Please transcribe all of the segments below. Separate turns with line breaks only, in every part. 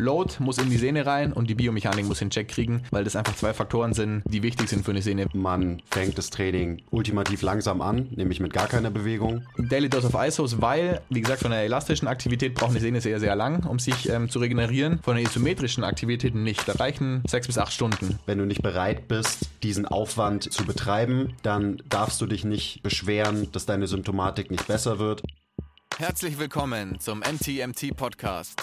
Load muss in die Sehne rein und die Biomechanik muss in Check kriegen, weil das einfach zwei Faktoren sind, die wichtig sind für eine Sehne.
Man fängt das Training ultimativ langsam an, nämlich mit gar keiner Bewegung.
Daily Dose of ISOs, weil, wie gesagt, von der elastischen Aktivität braucht eine Sehne sehr, sehr lang, um sich ähm, zu regenerieren. Von der isometrischen Aktivität nicht. Da reichen sechs bis acht Stunden.
Wenn du nicht bereit bist, diesen Aufwand zu betreiben, dann darfst du dich nicht beschweren, dass deine Symptomatik nicht besser wird.
Herzlich willkommen zum MTMT Podcast,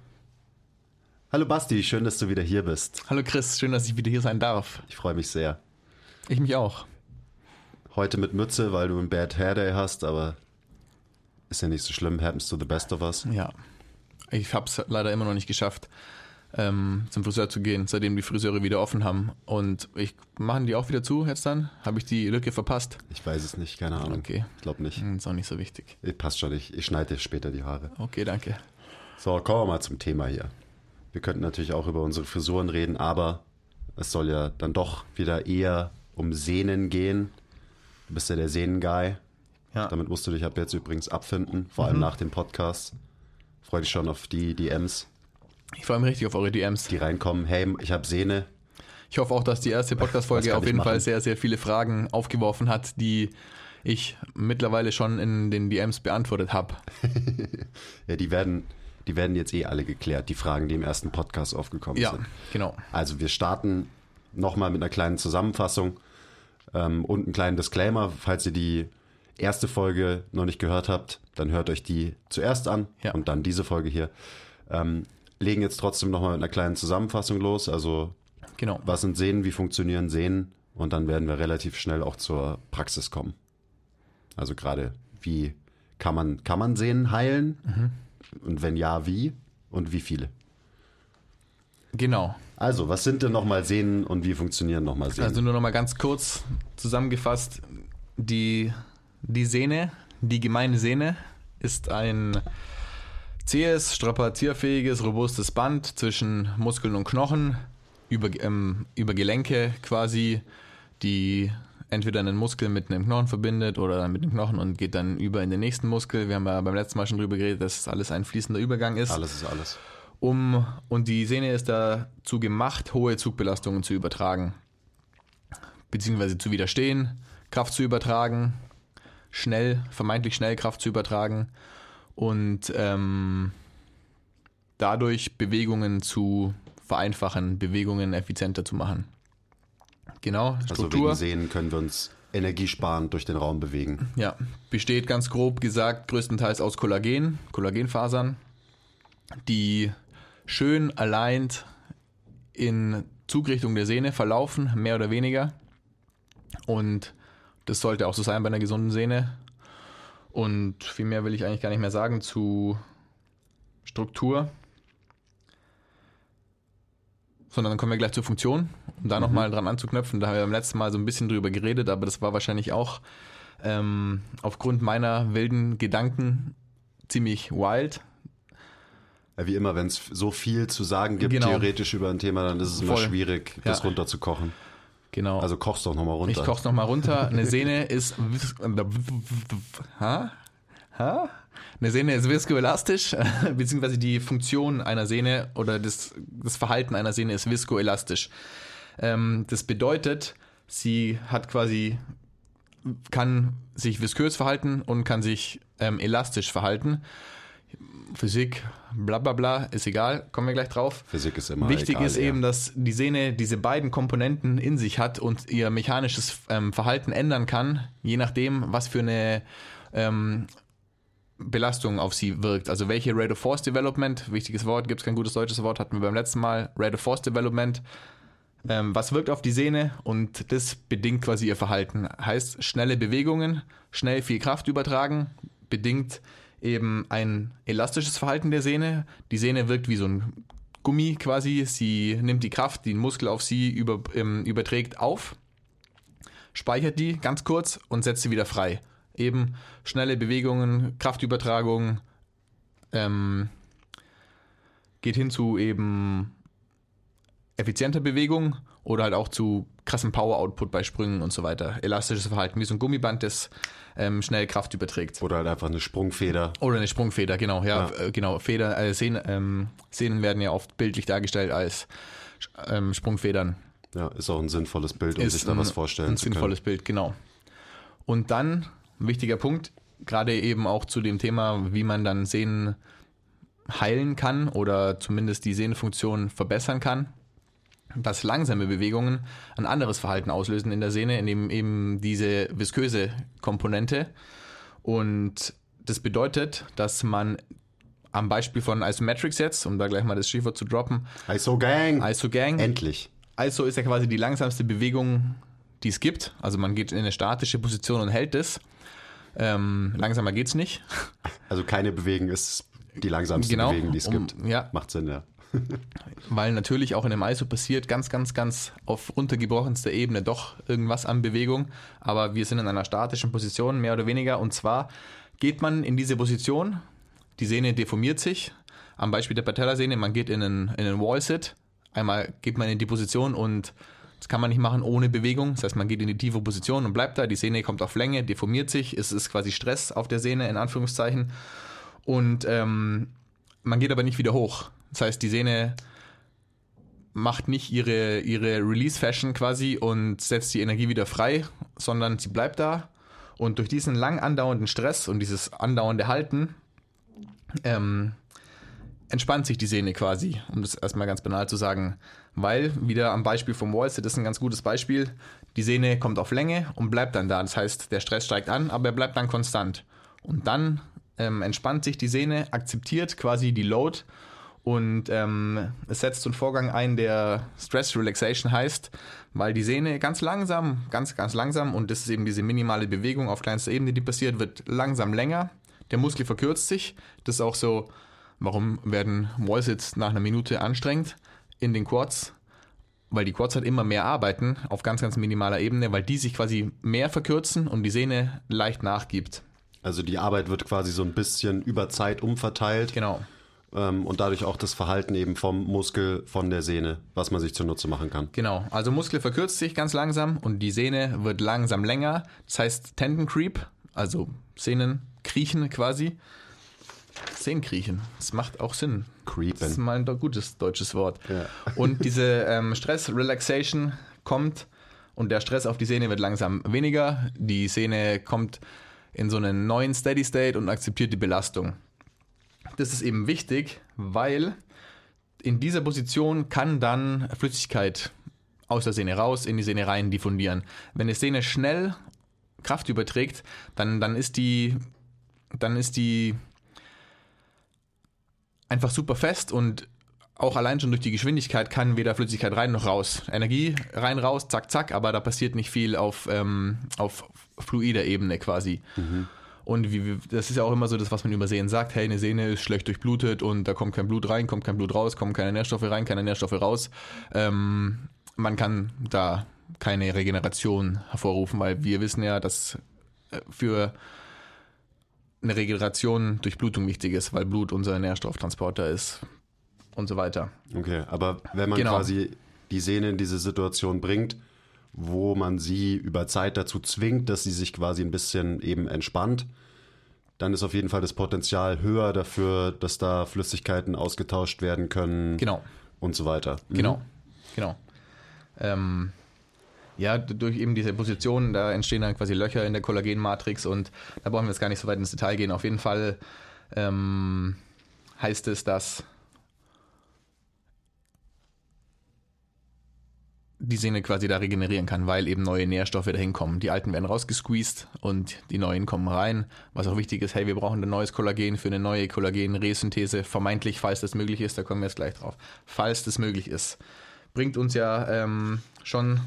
Hallo Basti, schön, dass du wieder hier bist.
Hallo Chris, schön, dass ich wieder hier sein darf.
Ich freue mich sehr.
Ich mich auch.
Heute mit Mütze, weil du einen Bad Hair Day hast, aber ist ja nicht so schlimm. Happens to the best of us.
Ja. Ich habe es leider immer noch nicht geschafft, ähm, zum Friseur zu gehen, seitdem die Friseure wieder offen haben. Und ich machen die auch wieder zu jetzt dann? Habe ich die Lücke verpasst?
Ich weiß es nicht, keine Ahnung.
Okay.
Ich glaube nicht.
Hm, Ist auch nicht so wichtig.
Passt schon, ich, ich schneide dir später die Haare.
Okay, danke.
So, kommen wir mal zum Thema hier. Wir könnten natürlich auch über unsere Frisuren reden, aber es soll ja dann doch wieder eher um Sehnen gehen. Du bist ja der Sehnen-Guy.
Ja.
Damit musst du dich ab jetzt übrigens abfinden, vor allem nach dem Podcast. Freue dich schon auf die DMs,
Ich freue mich richtig auf eure DMs.
die reinkommen. Hey, ich habe Sehne.
Ich hoffe auch, dass die erste Podcast-Folge auf jeden Fall sehr, sehr viele Fragen aufgeworfen hat, die ich mittlerweile schon in den DMs beantwortet habe.
Ja, die werden, die werden jetzt eh alle geklärt, die Fragen, die im ersten Podcast aufgekommen
Ja,
sind.
genau.
Also wir starten nochmal mit einer kleinen Zusammenfassung ähm, und einen kleinen Disclaimer. Falls ihr die erste Folge noch nicht gehört habt, dann hört euch die zuerst an
Ja.
und dann diese Folge hier. Ähm, legen jetzt trotzdem nochmal mit einer kleinen Zusammenfassung los. Also
Genau.
was sind Sehnen, wie funktionieren Sehnen und dann werden wir relativ schnell auch zur Praxis kommen. Also gerade wie kann man, kann man Sehnen heilen und wenn ja, wie und wie viele?
Genau.
Also, was sind denn nochmal Sehnen und wie funktionieren nochmal Sehnen?
Also nur noch mal ganz kurz zusammengefasst. Die, die Sehne, die gemeine Sehne, ist ein zähes, strapazierfähiges, robustes Band zwischen Muskeln und Knochen über, ähm, über Gelenke quasi, die entweder einen Muskel mit einem Knochen verbindet oder mit dem Knochen und geht dann über in den nächsten Muskel. Wir haben ja beim letzten Mal schon drüber geredet, dass alles ein fließender Übergang ist
alles ist alles.
um und die Sehne ist dazu gemacht, hohe Zugbelastungen zu übertragen, beziehungsweise zu widerstehen, Kraft zu übertragen, schnell, vermeintlich schnell Kraft zu übertragen und ähm, dadurch Bewegungen zu vereinfachen, Bewegungen effizienter zu machen. Genau,
Also
Struktur.
wegen Sehnen können wir uns energiesparend durch den Raum bewegen.
Ja, besteht ganz grob gesagt größtenteils aus Kollagen, Kollagenfasern, die schön allein in Zugrichtung der Sehne verlaufen, mehr oder weniger. Und das sollte auch so sein bei einer gesunden Sehne. Und viel mehr will ich eigentlich gar nicht mehr sagen zu Struktur. Sondern dann kommen wir gleich zur Funktion, um da nochmal dran anzuknöpfen. Da haben wir beim letzten Mal so ein bisschen drüber geredet, aber das war wahrscheinlich auch ähm, aufgrund meiner wilden Gedanken ziemlich wild.
Wie immer, wenn es so viel zu sagen gibt,
Genau.
theoretisch über ein Thema, dann ist es immer
Voll.
schwierig, das
Ja.
runterzukochen.
Genau.
Also kochst doch nochmal runter.
ich koch's nochmal runter. Eine Sehne ist. Ha? Ha? Eine Sehne ist viskoelastisch, beziehungsweise die Funktion einer Sehne oder das, das Verhalten einer Sehne ist viskoelastisch. Ähm, das bedeutet, sie hat quasi, kann sich viskös verhalten und kann sich ähm, elastisch verhalten. Physik, bla bla bla, ist egal, kommen wir gleich drauf.
Physik ist immer
Wichtig
egal,
ist
ja.
eben, dass die Sehne diese beiden Komponenten in sich hat und ihr mechanisches ähm, Verhalten ändern kann, je nachdem, was für eine ähm, Belastung auf sie wirkt. Also welche Rate of Force Development, wichtiges Wort, gibt es kein gutes deutsches Wort, hatten wir beim letzten Mal. Rate of Force Development Ähm, was wirkt auf die Sehne und das bedingt quasi ihr Verhalten. Heißt, schnelle Bewegungen, schnell viel Kraft übertragen, bedingt eben ein elastisches Verhalten der Sehne. Die Sehne wirkt wie so ein Gummi quasi. Sie nimmt die Kraft, die ein Muskel auf sie über, ähm, überträgt, auf, speichert die ganz kurz und setzt sie wieder frei. Eben schnelle Bewegungen, Kraftübertragung, ähm, geht hin zu eben effizienter Bewegung oder halt auch zu krassem Power-Output bei Sprüngen und so weiter. Elastisches Verhalten, wie so ein Gummiband, das ähm, schnell Kraft überträgt.
Oder halt einfach eine Sprungfeder.
Oder eine Sprungfeder, genau. Ja,
Ja.
Äh, genau. Feder, äh, Sehnen, ähm, Sehnen werden ja oft bildlich dargestellt als ähm, Sprungfedern.
Ja, ist auch ein sinnvolles Bild, um sich da
ein,
was vorstellen
ein
zu können.
sinnvolles Bild, genau. Und dann, ein wichtiger Punkt, gerade eben auch zu dem Thema, wie man dann Sehnen heilen kann oder zumindest die Sehnenfunktion verbessern kann, dass langsame Bewegungen ein anderes Verhalten auslösen in der Sehne, indem eben diese visköse Komponente. Und das bedeutet, dass man am Beispiel von Isometrics jetzt, um da gleich mal das Stichwort zu droppen,
ISO Gang!
ISO Gang,
Endlich.
ISO ist ja quasi die langsamste Bewegung, die es gibt. Also man geht in eine statische Position und hält es. Ähm, langsamer geht's nicht.
Also keine Bewegen ist die langsamste
Genau,
Bewegung, die es
um-
gibt.
ja.
Macht Sinn, ja.
Weil natürlich auch in einem ISO passiert ganz, ganz, ganz auf runtergebrochenster Ebene doch irgendwas an Bewegung. Aber wir sind in einer statischen Position, mehr oder weniger. Und zwar geht man in diese Position, die Sehne deformiert sich. Am Beispiel der Patellasehne, man geht in einen, in einen Wall-Sit. Einmal geht man in die Position und das kann man nicht machen ohne Bewegung. Das heißt, man geht in die tiefe Position und bleibt da. Die Sehne kommt auf Länge, deformiert sich. Es ist quasi Stress auf der Sehne, in Anführungszeichen. Und ähm, man geht aber nicht wieder hoch. Das heißt, die Sehne macht nicht ihre, ihre Release-Fashion quasi und setzt die Energie wieder frei, sondern sie bleibt da. Und durch diesen lang andauernden Stress und dieses andauernde Halten ähm, entspannt sich die Sehne quasi, um das erstmal ganz banal zu sagen. Weil, wieder am Beispiel vom Wallsit ist ein ganz gutes Beispiel, die Sehne kommt auf Länge und bleibt dann da. Das heißt, der Stress steigt an, aber er bleibt dann konstant. Und dann ähm, entspannt sich die Sehne, akzeptiert quasi die Load und ähm, es setzt so einen Vorgang ein, der Stress Relaxation heißt, weil die Sehne ganz langsam, ganz, ganz langsam, und das ist eben diese minimale Bewegung auf kleinster Ebene, die passiert, wird langsam länger. Der Muskel verkürzt sich. Das ist auch so, warum werden Wallsits nach einer Minute anstrengend in den Quads? Weil die Quads halt immer mehr arbeiten auf ganz, ganz minimaler Ebene, weil die sich quasi mehr verkürzen und die Sehne leicht nachgibt.
Also die Arbeit wird quasi so ein bisschen über Zeit umverteilt
Genau.
ähm, und dadurch auch das Verhalten eben vom Muskel, von der Sehne, was man sich zunutze machen kann.
Genau, also Muskel verkürzt sich ganz langsam und die Sehne wird langsam länger. Das heißt Tendon Creep, also Sehnen kriechen quasi. Sehnenkriechen, das macht auch Sinn. Das ist
Creepen.
mal ein gutes deutsches Wort.
Ja.
Und diese ähm, Stress-Relaxation kommt und der Stress auf die Sehne wird langsam weniger. Die Sehne kommt in so einen neuen Steady State und akzeptiert die Belastung. Das ist eben wichtig, weil in dieser Position kann dann Flüssigkeit aus der Sehne raus, in die Sehne rein diffundieren. Wenn die Sehne schnell Kraft überträgt, dann, dann ist die, dann ist die einfach super fest und auch allein schon durch die Geschwindigkeit kann weder Flüssigkeit rein noch raus. Energie rein, raus, zack, zack, aber da passiert nicht viel auf, ähm, auf fluider Ebene quasi. Und wie, wie- das ist ja auch immer so das, was man über Sehnen sagt, hey, eine Sehne ist schlecht durchblutet und da kommt kein Blut rein, kommt kein Blut raus, kommen keine Nährstoffe rein, keine Nährstoffe raus. Ähm, man kann da keine Regeneration hervorrufen, weil wir wissen ja, dass äh, für eine Regeneration durch Blutung wichtig ist, weil Blut unser Nährstofftransporter ist und so weiter.
Okay, aber wenn man
Genau.
quasi die Sehne in diese Situation bringt, wo man sie über Zeit dazu zwingt, dass sie sich quasi ein bisschen eben entspannt, dann ist auf jeden Fall das Potenzial höher dafür, dass da Flüssigkeiten ausgetauscht werden können
Genau,
und so weiter. Mhm.
genau, genau. Ähm, ja, durch eben diese Position, da entstehen dann quasi Löcher in der Kollagenmatrix und da brauchen wir jetzt gar nicht so weit ins Detail gehen. Auf jeden Fall ähm, heißt es, dass die Sehne quasi da regenerieren kann, weil eben neue Nährstoffe dahin kommen. Die alten werden rausgesqueezed und die neuen kommen rein. Was auch wichtig ist, hey, wir brauchen ein neues Kollagen für eine neue Kollagenresynthese, vermeintlich, falls das möglich ist, da kommen wir jetzt gleich drauf. Falls das möglich ist. bringt uns ja ähm, schon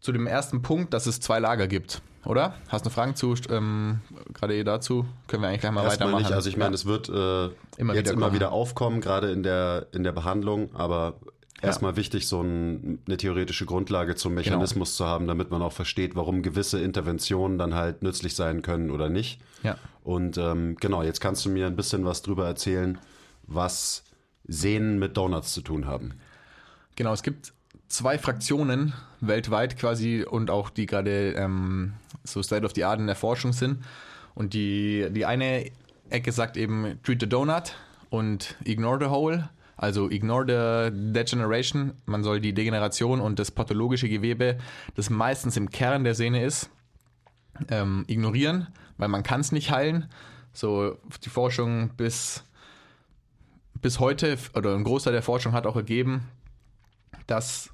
zu dem ersten Punkt, dass es zwei Lager gibt, oder? Hast du Fragen zu, ähm, gerade eh dazu? Können wir eigentlich gleich mal
Erstmal
weitermachen.
nicht. Also ich meine,
ja.
es wird äh,
Immer
jetzt
wieder
immer wieder aufkommen, gerade in der, in der Behandlung, aber erstmal wichtig, so ein, eine theoretische Grundlage zum Mechanismus zu haben, damit man auch versteht, warum gewisse Interventionen dann halt nützlich sein können oder nicht.
Ja.
Und ähm, genau, jetzt kannst du mir ein bisschen was drüber erzählen, was Sehnen mit Donuts zu tun haben.
Genau, es gibt zwei Fraktionen weltweit quasi und auch die gerade ähm, so State of the Art in der Forschung sind. Und die, die eine Ecke sagt eben treat the donut und ignore the hole. Also ignore the degeneration. Man soll die Degeneration und das pathologische Gewebe, das meistens im Kern der Sehne ist, ähm, ignorieren, weil man kann es nicht heilen. So die Forschung bis, bis heute oder ein Großteil der Forschung hat auch ergeben, dass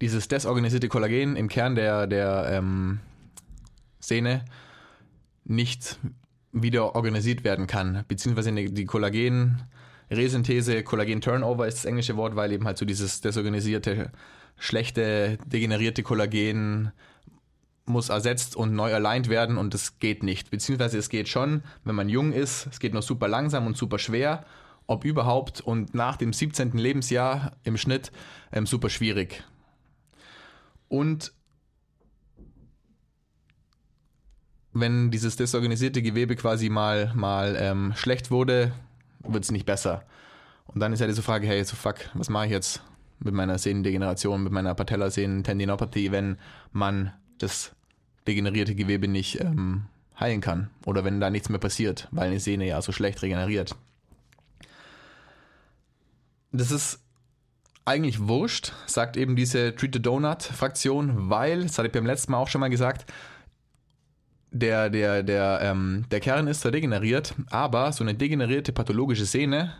dieses desorganisierte Kollagen im Kern der, der ähm, Sehne nicht wieder organisiert werden kann, beziehungsweise die die Kollagen-Resynthese, Kollagen-Turnover ist das englische Wort, weil eben halt so dieses desorganisierte, schlechte, degenerierte Kollagen muss ersetzt und neu aligned werden und das geht nicht. Beziehungsweise es geht schon, wenn man jung ist, es geht noch super langsam und super schwer, ob überhaupt und nach dem 17. Lebensjahr im Schnitt ähm, super schwierig. Und wenn dieses desorganisierte Gewebe quasi mal, mal ähm, schlecht wurde, wird es nicht besser. Und dann ist ja diese Frage, hey, so fuck, was mache ich jetzt mit meiner Sehnendegeneration, mit meiner Patellasehnentendinopathie, wenn man das degenerierte Gewebe nicht ähm, heilen kann oder wenn da nichts mehr passiert, weil eine Sehne ja so schlecht regeneriert. Das ist eigentlich wurscht, sagt eben diese Treat the Donut-Fraktion, weil, das hatte ich beim letzten Mal auch schon mal gesagt, der, der, der, ähm, der Kern ist zwar degeneriert, aber so eine degenerierte pathologische Sehne,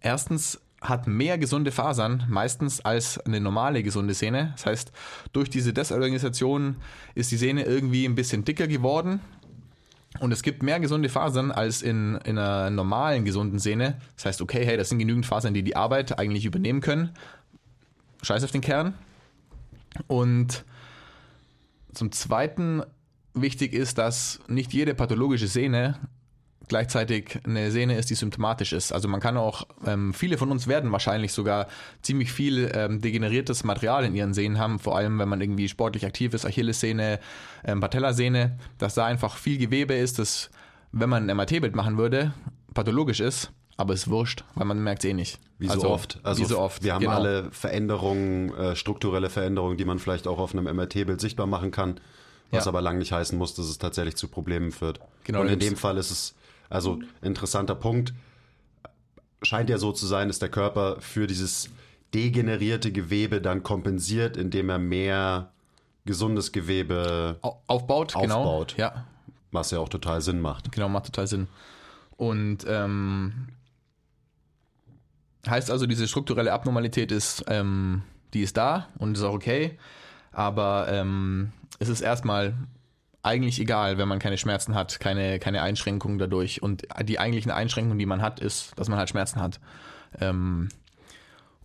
erstens hat mehr gesunde Fasern meistens als eine normale gesunde Sehne. Das heißt, durch diese Desorganisation ist die Sehne irgendwie ein bisschen dicker geworden. Und es gibt mehr gesunde Fasern als in, in einer normalen gesunden Sehne. Das heißt, okay, hey, das sind genügend Fasern, die die Arbeit eigentlich übernehmen können. Scheiß auf den Kern. Und zum Zweiten wichtig ist, dass nicht jede pathologische Sehne gleichzeitig eine Sehne ist, die symptomatisch ist. Also man kann auch, ähm, viele von uns werden wahrscheinlich sogar ziemlich viel ähm, degeneriertes Material in ihren Sehnen haben, vor allem wenn man irgendwie sportlich aktiv ist, Achillessehne, ähm, Patellasehne, dass da einfach viel Gewebe ist, das, wenn man ein MRT-Bild machen würde, pathologisch ist, aber ist wurscht, weil man merkt es eh nicht.
Wie so oft. Also
wie so oft.
Wir haben
genau.
alle Veränderungen, äh, strukturelle Veränderungen, die man vielleicht auch auf einem MRT-Bild sichtbar machen kann, was
Ja.
aber lang nicht heißen muss, dass es tatsächlich zu Problemen führt.
Genau,
Und in dem Fall ist es, also interessanter Punkt, scheint ja so zu sein, dass der Körper für dieses degenerierte Gewebe dann kompensiert, indem er mehr gesundes Gewebe,
Au- aufbaut, genau.
Aufbaut.
Ja,
was ja auch total Sinn macht.
Genau, macht total Sinn. Und ähm, heißt also, diese strukturelle Abnormalität ist, ähm, die ist da und ist auch okay, aber ähm, es ist erstmal eigentlich egal, wenn man keine Schmerzen hat, keine, keine Einschränkungen dadurch. Und die eigentlichen Einschränkungen, die man hat, ist, dass man halt Schmerzen hat. Ähm,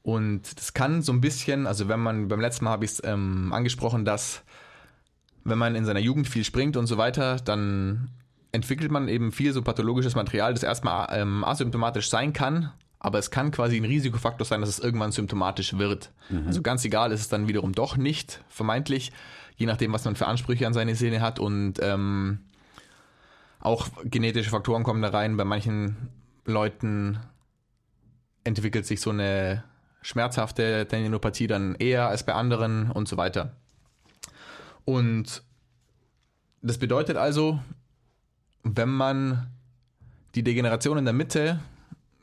und das kann so ein bisschen, also wenn man, beim letzten Mal habe ich es ähm, angesprochen, dass wenn man in seiner Jugend viel springt und so weiter, dann entwickelt man eben viel so pathologisches Material, das erstmal ähm, asymptomatisch sein kann, aber es kann quasi ein Risikofaktor sein, dass es irgendwann symptomatisch wird. Also ganz egal ist es dann wiederum doch nicht, vermeintlich, je nachdem, was man für Ansprüche an seine Sehne hat und ähm, auch genetische Faktoren kommen da rein. Bei manchen Leuten entwickelt sich so eine schmerzhafte Tendinopathie dann eher als bei anderen und so weiter. Und das bedeutet also, wenn man die Degeneration in der Mitte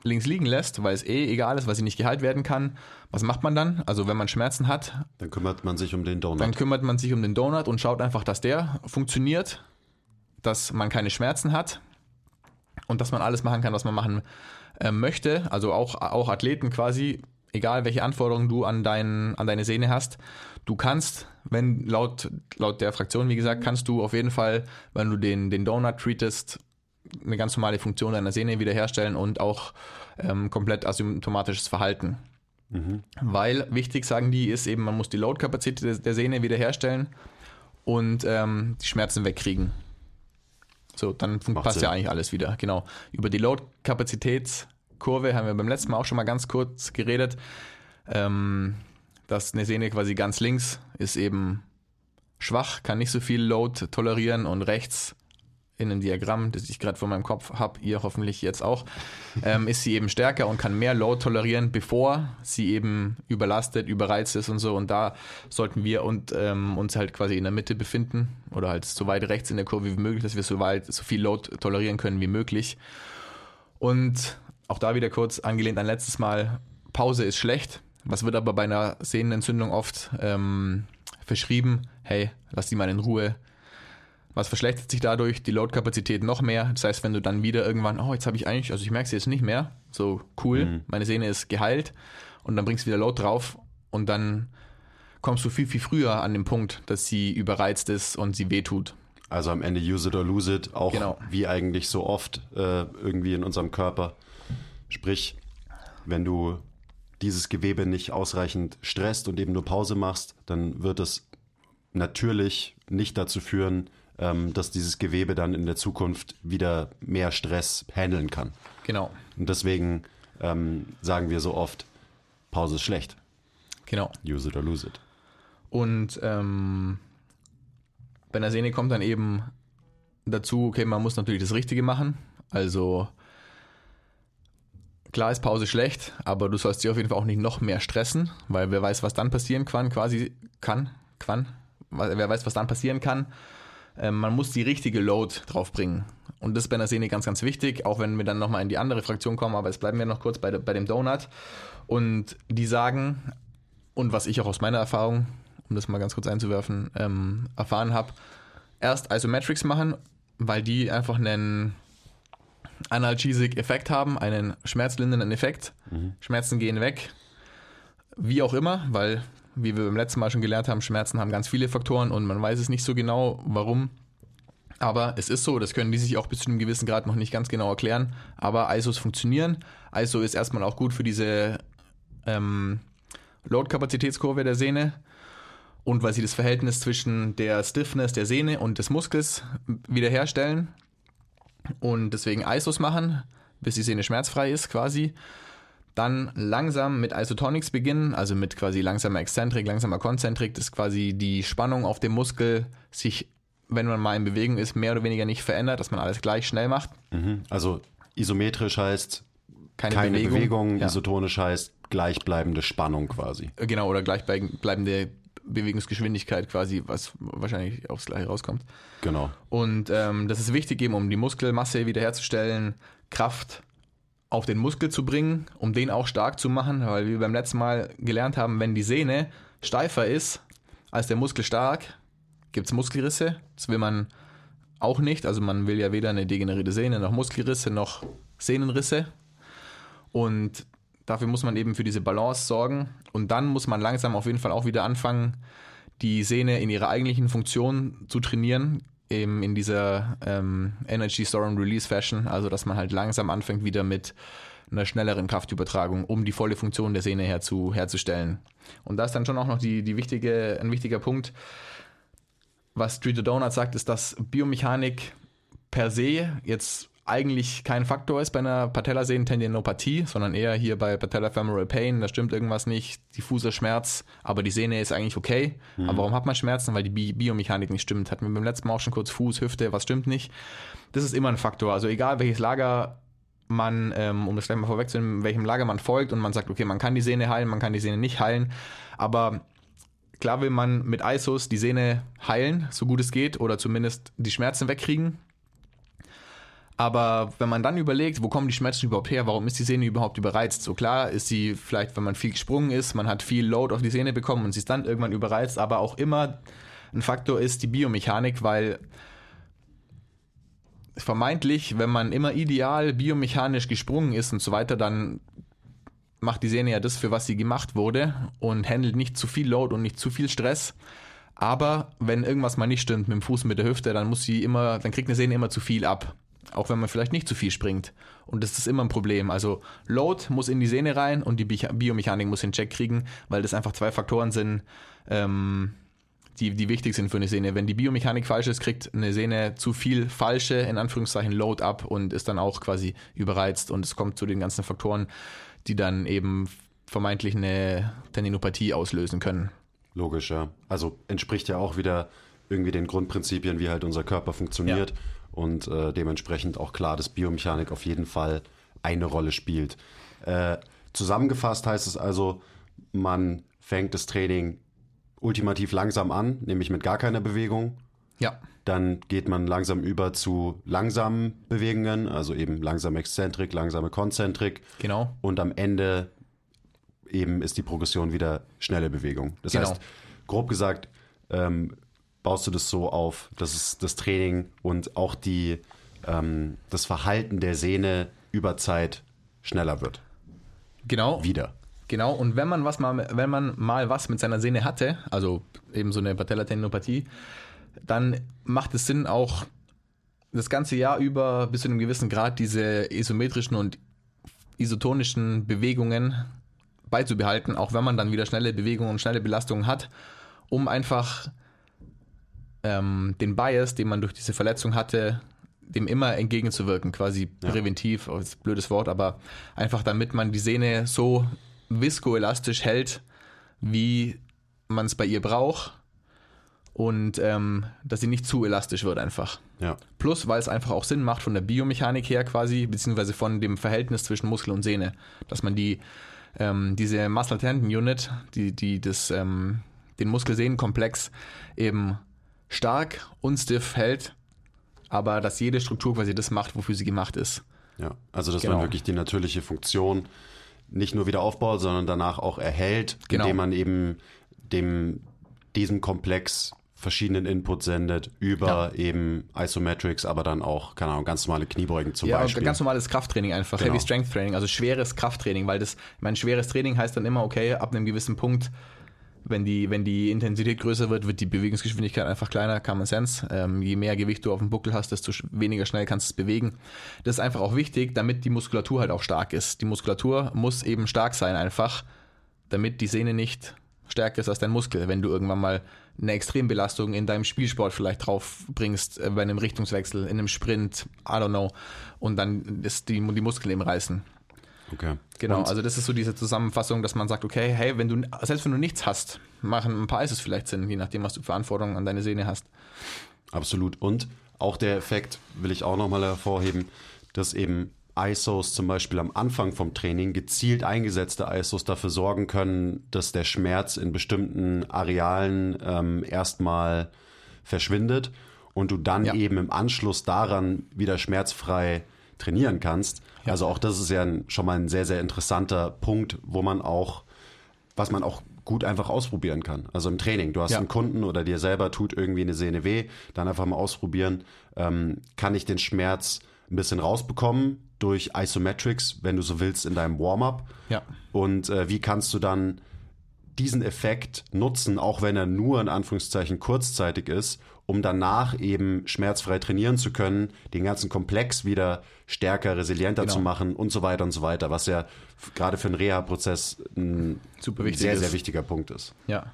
links liegen lässt, weil es eh egal ist, weil sie nicht geheilt werden kann, was macht man dann? Also wenn man Schmerzen hat,
Dann kümmert man sich um den Donut.
dann kümmert man sich um den Donut und schaut einfach, dass der funktioniert, dass man keine Schmerzen hat und dass man alles machen kann, was man machen äh, möchte. Also auch, auch Athleten quasi, egal welche Anforderungen du an, dein, an deine Sehne hast, du kannst, wenn laut, laut der Fraktion, wie gesagt, kannst du auf jeden Fall, wenn du den, den Donut treatest, eine ganz normale Funktion deiner Sehne wiederherstellen und auch ähm, komplett asymptomatisches Verhalten. Weil wichtig, sagen die, ist eben, man muss die Load-Kapazität der- Sehne wiederherstellen und ähm, die Schmerzen wegkriegen. So, dann
Macht
passt
Sinn.
ja eigentlich alles wieder. Genau. Über die Load-Kapazitätskurve haben wir beim letzten Mal auch schon mal ganz kurz geredet. Ähm, dass eine Sehne quasi ganz links ist eben schwach, kann nicht so viel Load tolerieren und rechts in einem Diagramm, das ich gerade vor meinem Kopf habe, ihr hoffentlich jetzt auch, ähm, ist sie eben stärker und kann mehr Load tolerieren, bevor sie eben überlastet, überreizt ist und so. Und da sollten wir und, ähm, uns halt quasi in der Mitte befinden oder halt so weit rechts in der Kurve wie möglich, dass wir so weit, so viel Load tolerieren können wie möglich. Und auch da wieder kurz angelehnt an letztes Mal, Pause ist schlecht. Was wird aber bei einer Sehnenentzündung oft ähm, verschrieben? Hey, lass die mal in Ruhe. Was verschlechtert sich dadurch? Die Loadkapazität noch mehr. Das heißt, wenn du dann wieder irgendwann, oh, jetzt habe ich eigentlich, also ich merke es jetzt nicht mehr, so cool, meine Sehne ist geheilt und dann bringst du wieder Load drauf und dann kommst du viel, viel früher an den Punkt, dass sie überreizt ist und sie wehtut.
Also am Ende use it or lose it, auch
Genau.
wie eigentlich so oft äh, irgendwie in unserem Körper. Sprich, wenn du dieses Gewebe nicht ausreichend stresst und eben nur Pause machst, dann wird es natürlich nicht dazu führen, ähm, dass dieses Gewebe dann in der Zukunft wieder mehr Stress handeln kann.
Genau,
Und deswegen ähm, sagen wir so oft, Pause ist schlecht.
genau.
Use it or lose it.
Und ähm, bei einer Sehne kommt dann eben dazu, okay, man muss natürlich das Richtige machen. Also klar ist Pause schlecht, aber du sollst dich auf jeden Fall auch nicht noch mehr stressen, weil wer weiß, was dann passieren kann, quasi kann, kann, wer weiß, was dann passieren kann. Ähm, man muss die richtige Load draufbringen. Und das ist bei einer Sehne ganz, ganz wichtig, auch wenn wir dann nochmal in die andere Fraktion kommen, aber jetzt bleiben wir noch kurz bei, bei dem Donut. Und die sagen, und was ich auch aus meiner Erfahrung, um das mal ganz kurz einzuwerfen, ähm, erfahren habe, erst Isometrics machen, weil die einfach einen Analgesic Effekt haben, einen schmerzlindernden Effekt. Schmerzen gehen weg. Wie auch immer, weil, wie wir beim letzten Mal schon gelernt haben, Schmerzen haben ganz viele Faktoren und man weiß es nicht so genau, warum. Aber es ist so, das können die sich auch bis zu einem gewissen Grad noch nicht ganz genau erklären. Aber ISOs funktionieren. ISO ist erstmal auch gut für diese ähm, Load-Kapazitätskurve der Sehne und weil sie das Verhältnis zwischen der Stiffness der Sehne und des Muskels wiederherstellen und deswegen ISOs machen, bis die Sehne schmerzfrei ist quasi. Dann langsam mit Isotonics beginnen, also mit quasi langsamer Exzentrik, langsamer Konzentrik, dass quasi die Spannung auf dem Muskel sich, wenn man mal in Bewegung ist, mehr oder weniger nicht verändert, dass man alles gleich schnell macht.
Mhm. Also isometrisch heißt
Keine,
keine
Bewegung.
Bewegung,
Ja.
isotonisch heißt gleichbleibende Spannung quasi.
Genau, oder gleichbleibende Bewegungsgeschwindigkeit quasi, was wahrscheinlich aufs Gleiche rauskommt.
Genau.
Und ähm, das ist wichtig eben, um die Muskelmasse wiederherzustellen, Kraft auf den Muskel zu bringen, um den auch stark zu machen, weil wir beim letzten Mal gelernt haben, wenn die Sehne steifer ist als der Muskel stark, gibt es Muskelrisse. Das will man auch nicht. Also man will ja weder eine degenerierte Sehne noch Muskelrisse noch Sehnenrisse. Und dafür muss man eben für diese Balance sorgen. Und dann muss man langsam auf jeden Fall auch wieder anfangen, die Sehne in ihrer eigentlichen Funktion zu trainieren, eben in dieser ähm, Energy Store and Release Fashion, also dass man halt langsam anfängt wieder mit einer schnelleren Kraftübertragung, um die volle Funktion der Sehne herzu, herzustellen. Und da ist dann schon auch noch die, die wichtige, ein wichtiger Punkt, was Street Donut sagt, ist, dass Biomechanik per se jetzt eigentlich kein Faktor ist bei einer Patellasehnentendinopathie, sondern eher hier bei Patellofemoral Pain, da stimmt irgendwas nicht, diffuser Schmerz, aber die Sehne ist eigentlich okay. Aber warum hat man Schmerzen? Weil die Bi Biomechanik nicht stimmt. Hatten wir beim letzten Mal auch schon kurz Fuß, Hüfte, was stimmt nicht. Das ist immer ein Faktor. Also egal welches Lager man, ähm, um das gleich mal vorwegzunehmen, welchem Lager man folgt und man sagt, okay, man kann die Sehne heilen, man kann die Sehne nicht heilen, aber klar will man mit ISOs die Sehne heilen, so gut es geht, oder zumindest die Schmerzen wegkriegen. Aber wenn man dann überlegt, wo kommen die Schmerzen überhaupt her, warum ist die Sehne überhaupt überreizt? So klar ist sie vielleicht, wenn man viel gesprungen ist, man hat viel Load auf die Sehne bekommen und sie ist dann irgendwann überreizt, aber auch immer ein Faktor ist die Biomechanik, weil vermeintlich, wenn man immer ideal biomechanisch gesprungen ist und so weiter, dann macht die Sehne ja das, für was sie gemacht wurde und handelt nicht zu viel Load und nicht zu viel Stress. Aber wenn irgendwas mal nicht stimmt mit dem Fuß, mit der Hüfte, dann muss sie immer, dann kriegt eine Sehne immer zu viel ab. Auch wenn man vielleicht nicht zu viel springt. Und das ist immer ein Problem. Also Load muss in die Sehne rein und die Bi- Biomechanik muss den Check kriegen, weil das einfach zwei Faktoren sind, ähm, die, die wichtig sind für eine Sehne. Wenn die Biomechanik falsch ist, kriegt eine Sehne zu viel falsche, in Anführungszeichen, Load ab und ist dann auch quasi überreizt und es kommt zu den ganzen Faktoren, die dann eben vermeintlich eine Tendinopathie auslösen können.
Logisch, ja. Also entspricht ja auch wieder irgendwie den Grundprinzipien, wie halt unser Körper funktioniert und äh, dementsprechend auch klar, dass Biomechanik auf jeden Fall eine Rolle spielt. Äh, zusammengefasst heißt es also, man fängt das Training ultimativ langsam an, nämlich mit gar keiner Bewegung.
Ja,
Dann geht man langsam über zu langsamen Bewegungen, also eben langsame Exzentrik, langsame Konzentrik.
genau.
Und am Ende eben ist die Progression wieder schnelle Bewegung. Das
Genau.
heißt, grob gesagt, ähm, baust du das so auf, dass es das Training und auch die, ähm, das Verhalten der Sehne über Zeit schneller wird.
Genau.
Wieder.
Genau, und wenn man was mal, wenn man mal was mit seiner Sehne hatte, also eben so eine Patellatendinopathie, dann macht es Sinn, auch das ganze Jahr über bis zu einem gewissen Grad diese isometrischen und isotonischen Bewegungen beizubehalten, auch wenn man dann wieder schnelle Bewegungen und schnelle Belastungen hat, um einfach ähm, den Bias, den man durch diese Verletzung hatte, dem immer entgegenzuwirken, quasi präventiv, oh, ist ein blödes Wort, aber einfach damit man die Sehne so viskoelastisch hält, wie man es bei ihr braucht und ähm, dass sie nicht zu elastisch wird einfach.
Ja.
Plus, weil es einfach auch Sinn macht von der Biomechanik her quasi, beziehungsweise von dem Verhältnis zwischen Muskel und Sehne, dass man die, ähm, diese Muscle Tendon Unit, die, die das, ähm, den Muskel-Sehnen-Komplex eben stark und stiff hält, aber dass jede Struktur quasi das macht, wofür sie gemacht ist.
Ja, also dass
Genau.
man wirklich die natürliche Funktion nicht nur wieder aufbaut, sondern danach auch erhält,
Genau.
indem man eben dem, diesem Komplex verschiedenen Inputs sendet über eben Isometrics, aber dann auch, keine Ahnung, ganz normale Kniebeugen zum
Ja,
Beispiel.
ganz normales Krafttraining einfach,
Genau.
Heavy Strength Training, also schweres Krafttraining, weil das, ich meine, schweres Training heißt dann immer, okay, ab einem gewissen Punkt, wenn die, wenn die Intensität größer wird, wird die Bewegungsgeschwindigkeit einfach kleiner, Common Sense. Ähm, je mehr Gewicht du auf dem Buckel hast, desto weniger schnell kannst du es bewegen. Das ist einfach auch wichtig, damit die Muskulatur halt auch stark ist. Die Muskulatur muss eben stark sein einfach, damit die Sehne nicht stärker ist als dein Muskel. Wenn du irgendwann mal eine Extrembelastung in deinem Spielsport vielleicht drauf bringst, äh, bei einem Richtungswechsel, in einem Sprint, I don't know, und dann ist die, die Muskeln eben reißen.
Okay.
Genau,
Und,
also das ist so diese Zusammenfassung, dass man sagt, okay, hey, wenn du, selbst wenn du nichts hast, machen ein paar Isos vielleicht Sinn, je nachdem, was du für Anforderungen an deine Sehne hast.
Absolut. Und auch der Effekt will ich auch nochmal hervorheben, dass eben ISOs zum Beispiel am Anfang vom Training gezielt eingesetzte ISOs dafür sorgen können, dass der Schmerz in bestimmten Arealen ähm, erstmal verschwindet und du dann
Ja.
eben im Anschluss daran wieder schmerzfrei trainieren kannst. Also auch das ist ja ein, schon mal ein sehr, sehr interessanter Punkt, wo man auch, was man auch gut einfach ausprobieren kann. Also im Training. Du hast
Ja.
einen Kunden oder dir selber tut irgendwie eine Sehne weh, dann einfach mal ausprobieren, ähm, kann ich den Schmerz ein bisschen rausbekommen durch Isometrics, wenn du so willst, in deinem Warm-up.
Ja.
Und äh, wie kannst du dann diesen Effekt nutzen, auch wenn er nur in Anführungszeichen kurzzeitig ist, um danach eben schmerzfrei trainieren zu können, den ganzen Komplex wieder stärker, resilienter
Genau.
zu machen und so weiter und so weiter, was ja gerade für einen Reha-Prozess ein sehr,
ist.
sehr wichtiger Punkt ist.
Ja.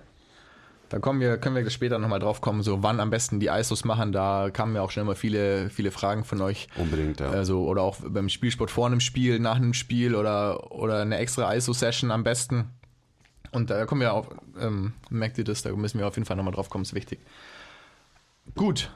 Da kommen wir, können wir später nochmal drauf kommen, so wann am besten die ISOs machen. Da kamen ja auch schon immer viele, viele Fragen von euch.
Unbedingt, ja.
Also, oder auch beim Spielsport vor einem Spiel, nach einem Spiel oder, oder eine extra ISO-Session am besten. Und da kommen wir auf, ähm, merkt ihr das, da müssen wir auf jeden Fall nochmal drauf kommen, ist wichtig. Gut,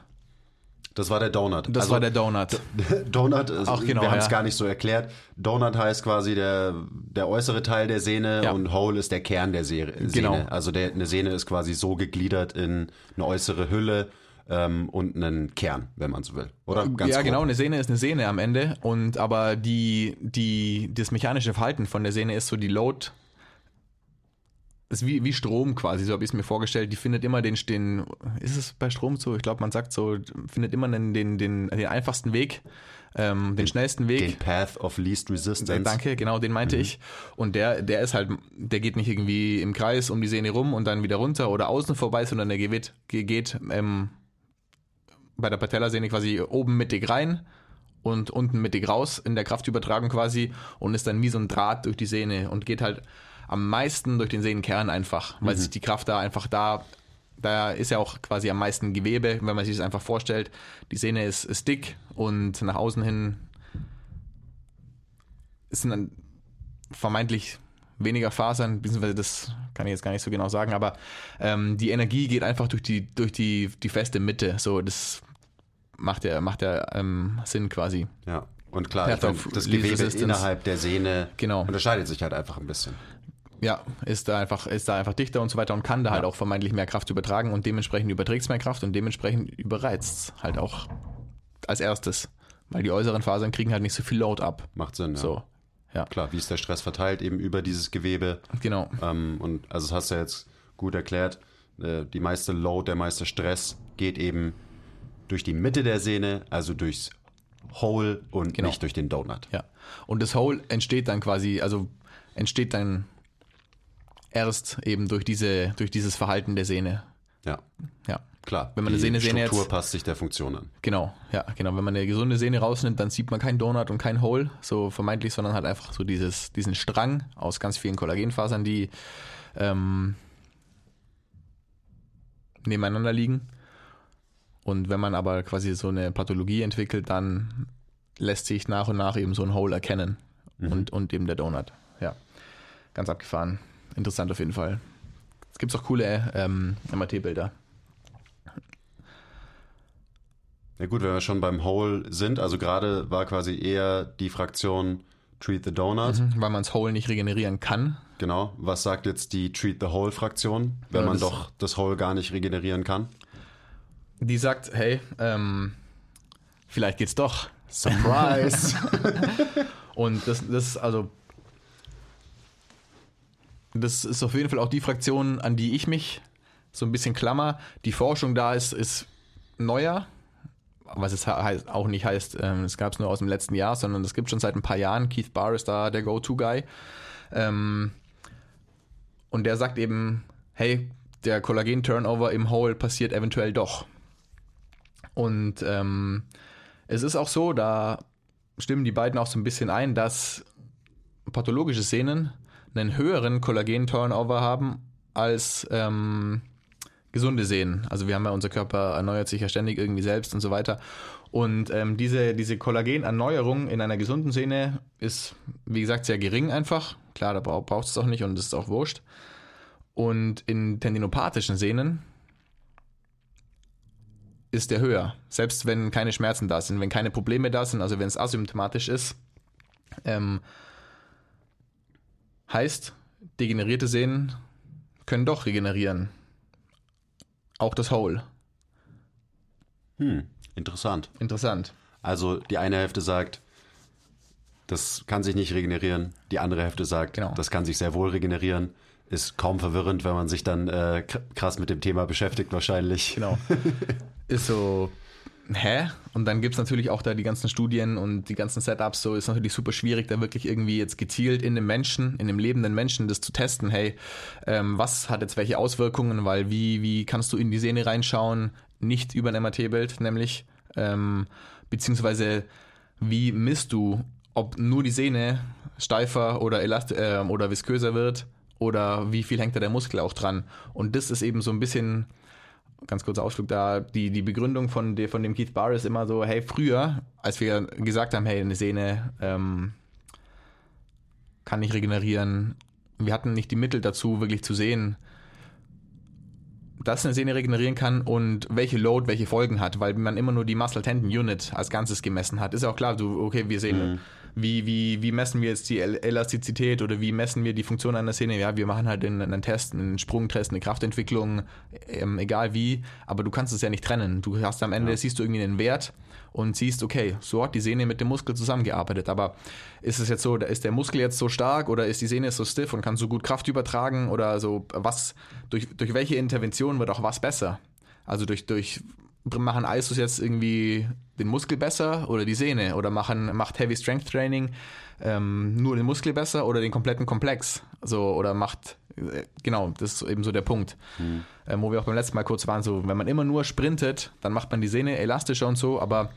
Das war der Donut.
das
Also,
war der Donut.
Donut, ist-
Auch genau,
wir haben es
ja.
gar nicht so erklärt. Donut heißt quasi der, der äußere Teil der Sehne
Ja.
und Hole ist der Kern der Se Sehne.
Genau.
Also der, eine Sehne ist quasi so gegliedert in eine äußere Hülle ähm, und einen Kern, wenn man so will. Oder? Ganz
ja,
grob.
genau, eine Sehne ist eine Sehne am Ende. Und aber die, die, das mechanische Verhalten von der Sehne ist so die Load. Ist wie, wie Strom quasi, so habe ich es mir vorgestellt. Die findet immer den, den, ist es bei Strom so? Ich glaube, man sagt so, findet immer den, den, den, den einfachsten Weg, ähm, den, schnellsten Weg.
Den Path of Least Resistance.
Äh, Danke, genau, den meinte ich. Und der, der ist halt, der geht nicht irgendwie im Kreis um die Sehne rum und dann wieder runter oder außen vorbei, sondern der geht, geht ähm, bei der Patellasehne quasi oben mittig rein und unten mittig raus in der Kraftübertragung quasi und ist dann wie so ein Draht durch die Sehne und geht halt am meisten durch den Sehnenkern einfach, weil sich die Kraft da einfach da, da ist ja auch quasi am meisten Gewebe, wenn man sich das einfach vorstellt. Die Sehne ist, ist dick und nach außen hin sind dann vermeintlich weniger Fasern, beziehungsweise das kann ich jetzt gar nicht so genau sagen, aber ähm, die Energie geht einfach durch die, durch die, die feste Mitte. So, das macht ja, macht ja ähm, Sinn quasi.
Ja. Und klar,
Path
ich mein,
of
das Gewebe innerhalb der Sehne
Genau.
unterscheidet sich halt einfach ein bisschen.
Ja, ist da einfach, ist da einfach dichter und so weiter und kann da halt
Ja.
auch vermeintlich mehr Kraft übertragen und dementsprechend überträgt es mehr Kraft und dementsprechend überreizt es halt auch als erstes. Weil die äußeren Fasern kriegen halt nicht so viel Load ab.
Macht Sinn, ja.
So. Ja,
Klar, wie ist der Stress verteilt eben über dieses Gewebe?
genau.
Ähm, und also das hast du ja jetzt gut erklärt. Äh, die meiste Load, der meiste Stress geht eben durch die Mitte der Sehne, also durchs Hole und
Genau.
nicht durch den Donut.
Ja. Und das Hole entsteht dann quasi, also entsteht dann erst eben durch diese, durch dieses Verhalten der Sehne.
Ja,
Ja.
klar.
Wenn man eine
die
Sehne- Sehne
Struktur
jetzt-
passt sich der Funktion an.
Genau, ja, genau. Wenn man eine gesunde Sehne rausnimmt, dann sieht man keinen Donut und kein Hole, so vermeintlich, sondern halt einfach so dieses, diesen Strang aus ganz vielen Kollagenfasern, die ähm, nebeneinander liegen. Und wenn man aber quasi so eine Pathologie entwickelt, dann lässt sich nach und nach eben so ein Hole erkennen und, und eben der Donut. Ja, ganz abgefahren. Interessant auf jeden Fall. Es gibt auch coole ähm, MRT-Bilder.
Ja gut, wenn wir schon beim Hole sind, also gerade war quasi eher die Fraktion Treat the Donut.
weil man das Hole nicht regenerieren kann.
Genau. Was sagt jetzt die Treat the Hole Fraktion, wenn
Ja,
man doch das Hole gar nicht regenerieren kann?
Die sagt, hey, ähm, vielleicht geht's doch.
Surprise!
Und das, das, also, das ist auf jeden Fall auch die Fraktion, an die ich mich so ein bisschen klammer. Die Forschung da ist, ist neuer, was es he- heißt, auch nicht heißt, ähm, es gab es nur aus dem letzten Jahr, sondern es gibt schon seit ein paar Jahren. Keith Barr ist da der Go-To-Guy. Ähm, und der sagt eben, hey, der Kollagen-Turnover im Hole passiert eventuell doch. Und ähm, es ist auch so, da stimmen die beiden auch so ein bisschen ein, dass pathologische Sehnen einen höheren Kollagen-Turnover haben als ähm, gesunde Sehnen. Also wir haben ja, unser Körper erneuert sich ja ständig irgendwie selbst und so weiter. Und ähm, diese, diese Kollagenerneuerung in einer gesunden Sehne ist, wie gesagt, sehr gering einfach. Klar, da braucht es auch nicht und das ist auch wurscht. Und in tendinopathischen Sehnen ist der höher. Selbst wenn keine Schmerzen da sind, wenn keine Probleme da sind, also wenn es asymptomatisch ist. Ähm, heißt, degenerierte Sehnen können doch regenerieren. Auch das Hole.
hm, interessant.
Interessant.
Also die eine Hälfte sagt, das kann sich nicht regenerieren. Die andere Hälfte sagt,
Genau.
das kann sich sehr wohl regenerieren. Ist kaum verwirrend, wenn man sich dann äh, krass mit dem Thema beschäftigt wahrscheinlich.
Genau. ist so, hä? Und dann gibt es natürlich auch da die ganzen Studien und die ganzen Setups, so ist natürlich super schwierig, da wirklich irgendwie jetzt gezielt in dem Menschen, in dem lebenden Menschen das zu testen. Hey, ähm, was hat jetzt welche Auswirkungen? Weil wie, wie kannst du in die Sehne reinschauen? Nicht über ein MRT-Bild, nämlich, ähm, beziehungsweise wie misst du, ob nur die Sehne steifer oder, elast ähm, oder visköser wird oder wie viel hängt da der Muskel auch dran? Und das ist eben so ein bisschen ganz kurzer Ausflug da, die, die Begründung von, der, von dem Keith Barr ist immer so, hey, früher, als wir gesagt haben, hey, eine Sehne ähm, kann nicht regenerieren, wir hatten nicht die Mittel dazu, wirklich zu sehen, dass eine Sehne regenerieren kann und welche Load, welche Folgen hat, weil man immer nur die Muscle Tendon Unit als Ganzes gemessen hat. Ist ja auch klar, du, okay, wir sehen, wie, wie, wie messen wir jetzt die El- Elastizität oder wie messen wir die Funktion einer Szene? Ja, wir machen halt einen, einen Test, einen Sprungtest, eine Kraftentwicklung, ähm, egal wie, aber du kannst es ja nicht trennen. Du hast am Ende, siehst du irgendwie einen Wert und siehst, okay, so hat die Sehne mit dem Muskel zusammengearbeitet, aber ist es jetzt so, ist der Muskel jetzt so stark oder ist die Sehne so stiff und kann so gut Kraft übertragen oder so, was, durch, durch welche Intervention wird auch was besser? Also durch, durch machen ISOs jetzt irgendwie den Muskel besser oder die Sehne oder machen, macht Heavy Strength Training ähm, nur den Muskel besser oder den kompletten Komplex. So, oder macht, äh, genau, das ist eben so der Punkt. Ähm, wo wir auch beim letzten Mal kurz waren, so, wenn man immer nur sprintet, dann macht man die Sehne elastischer und so, aber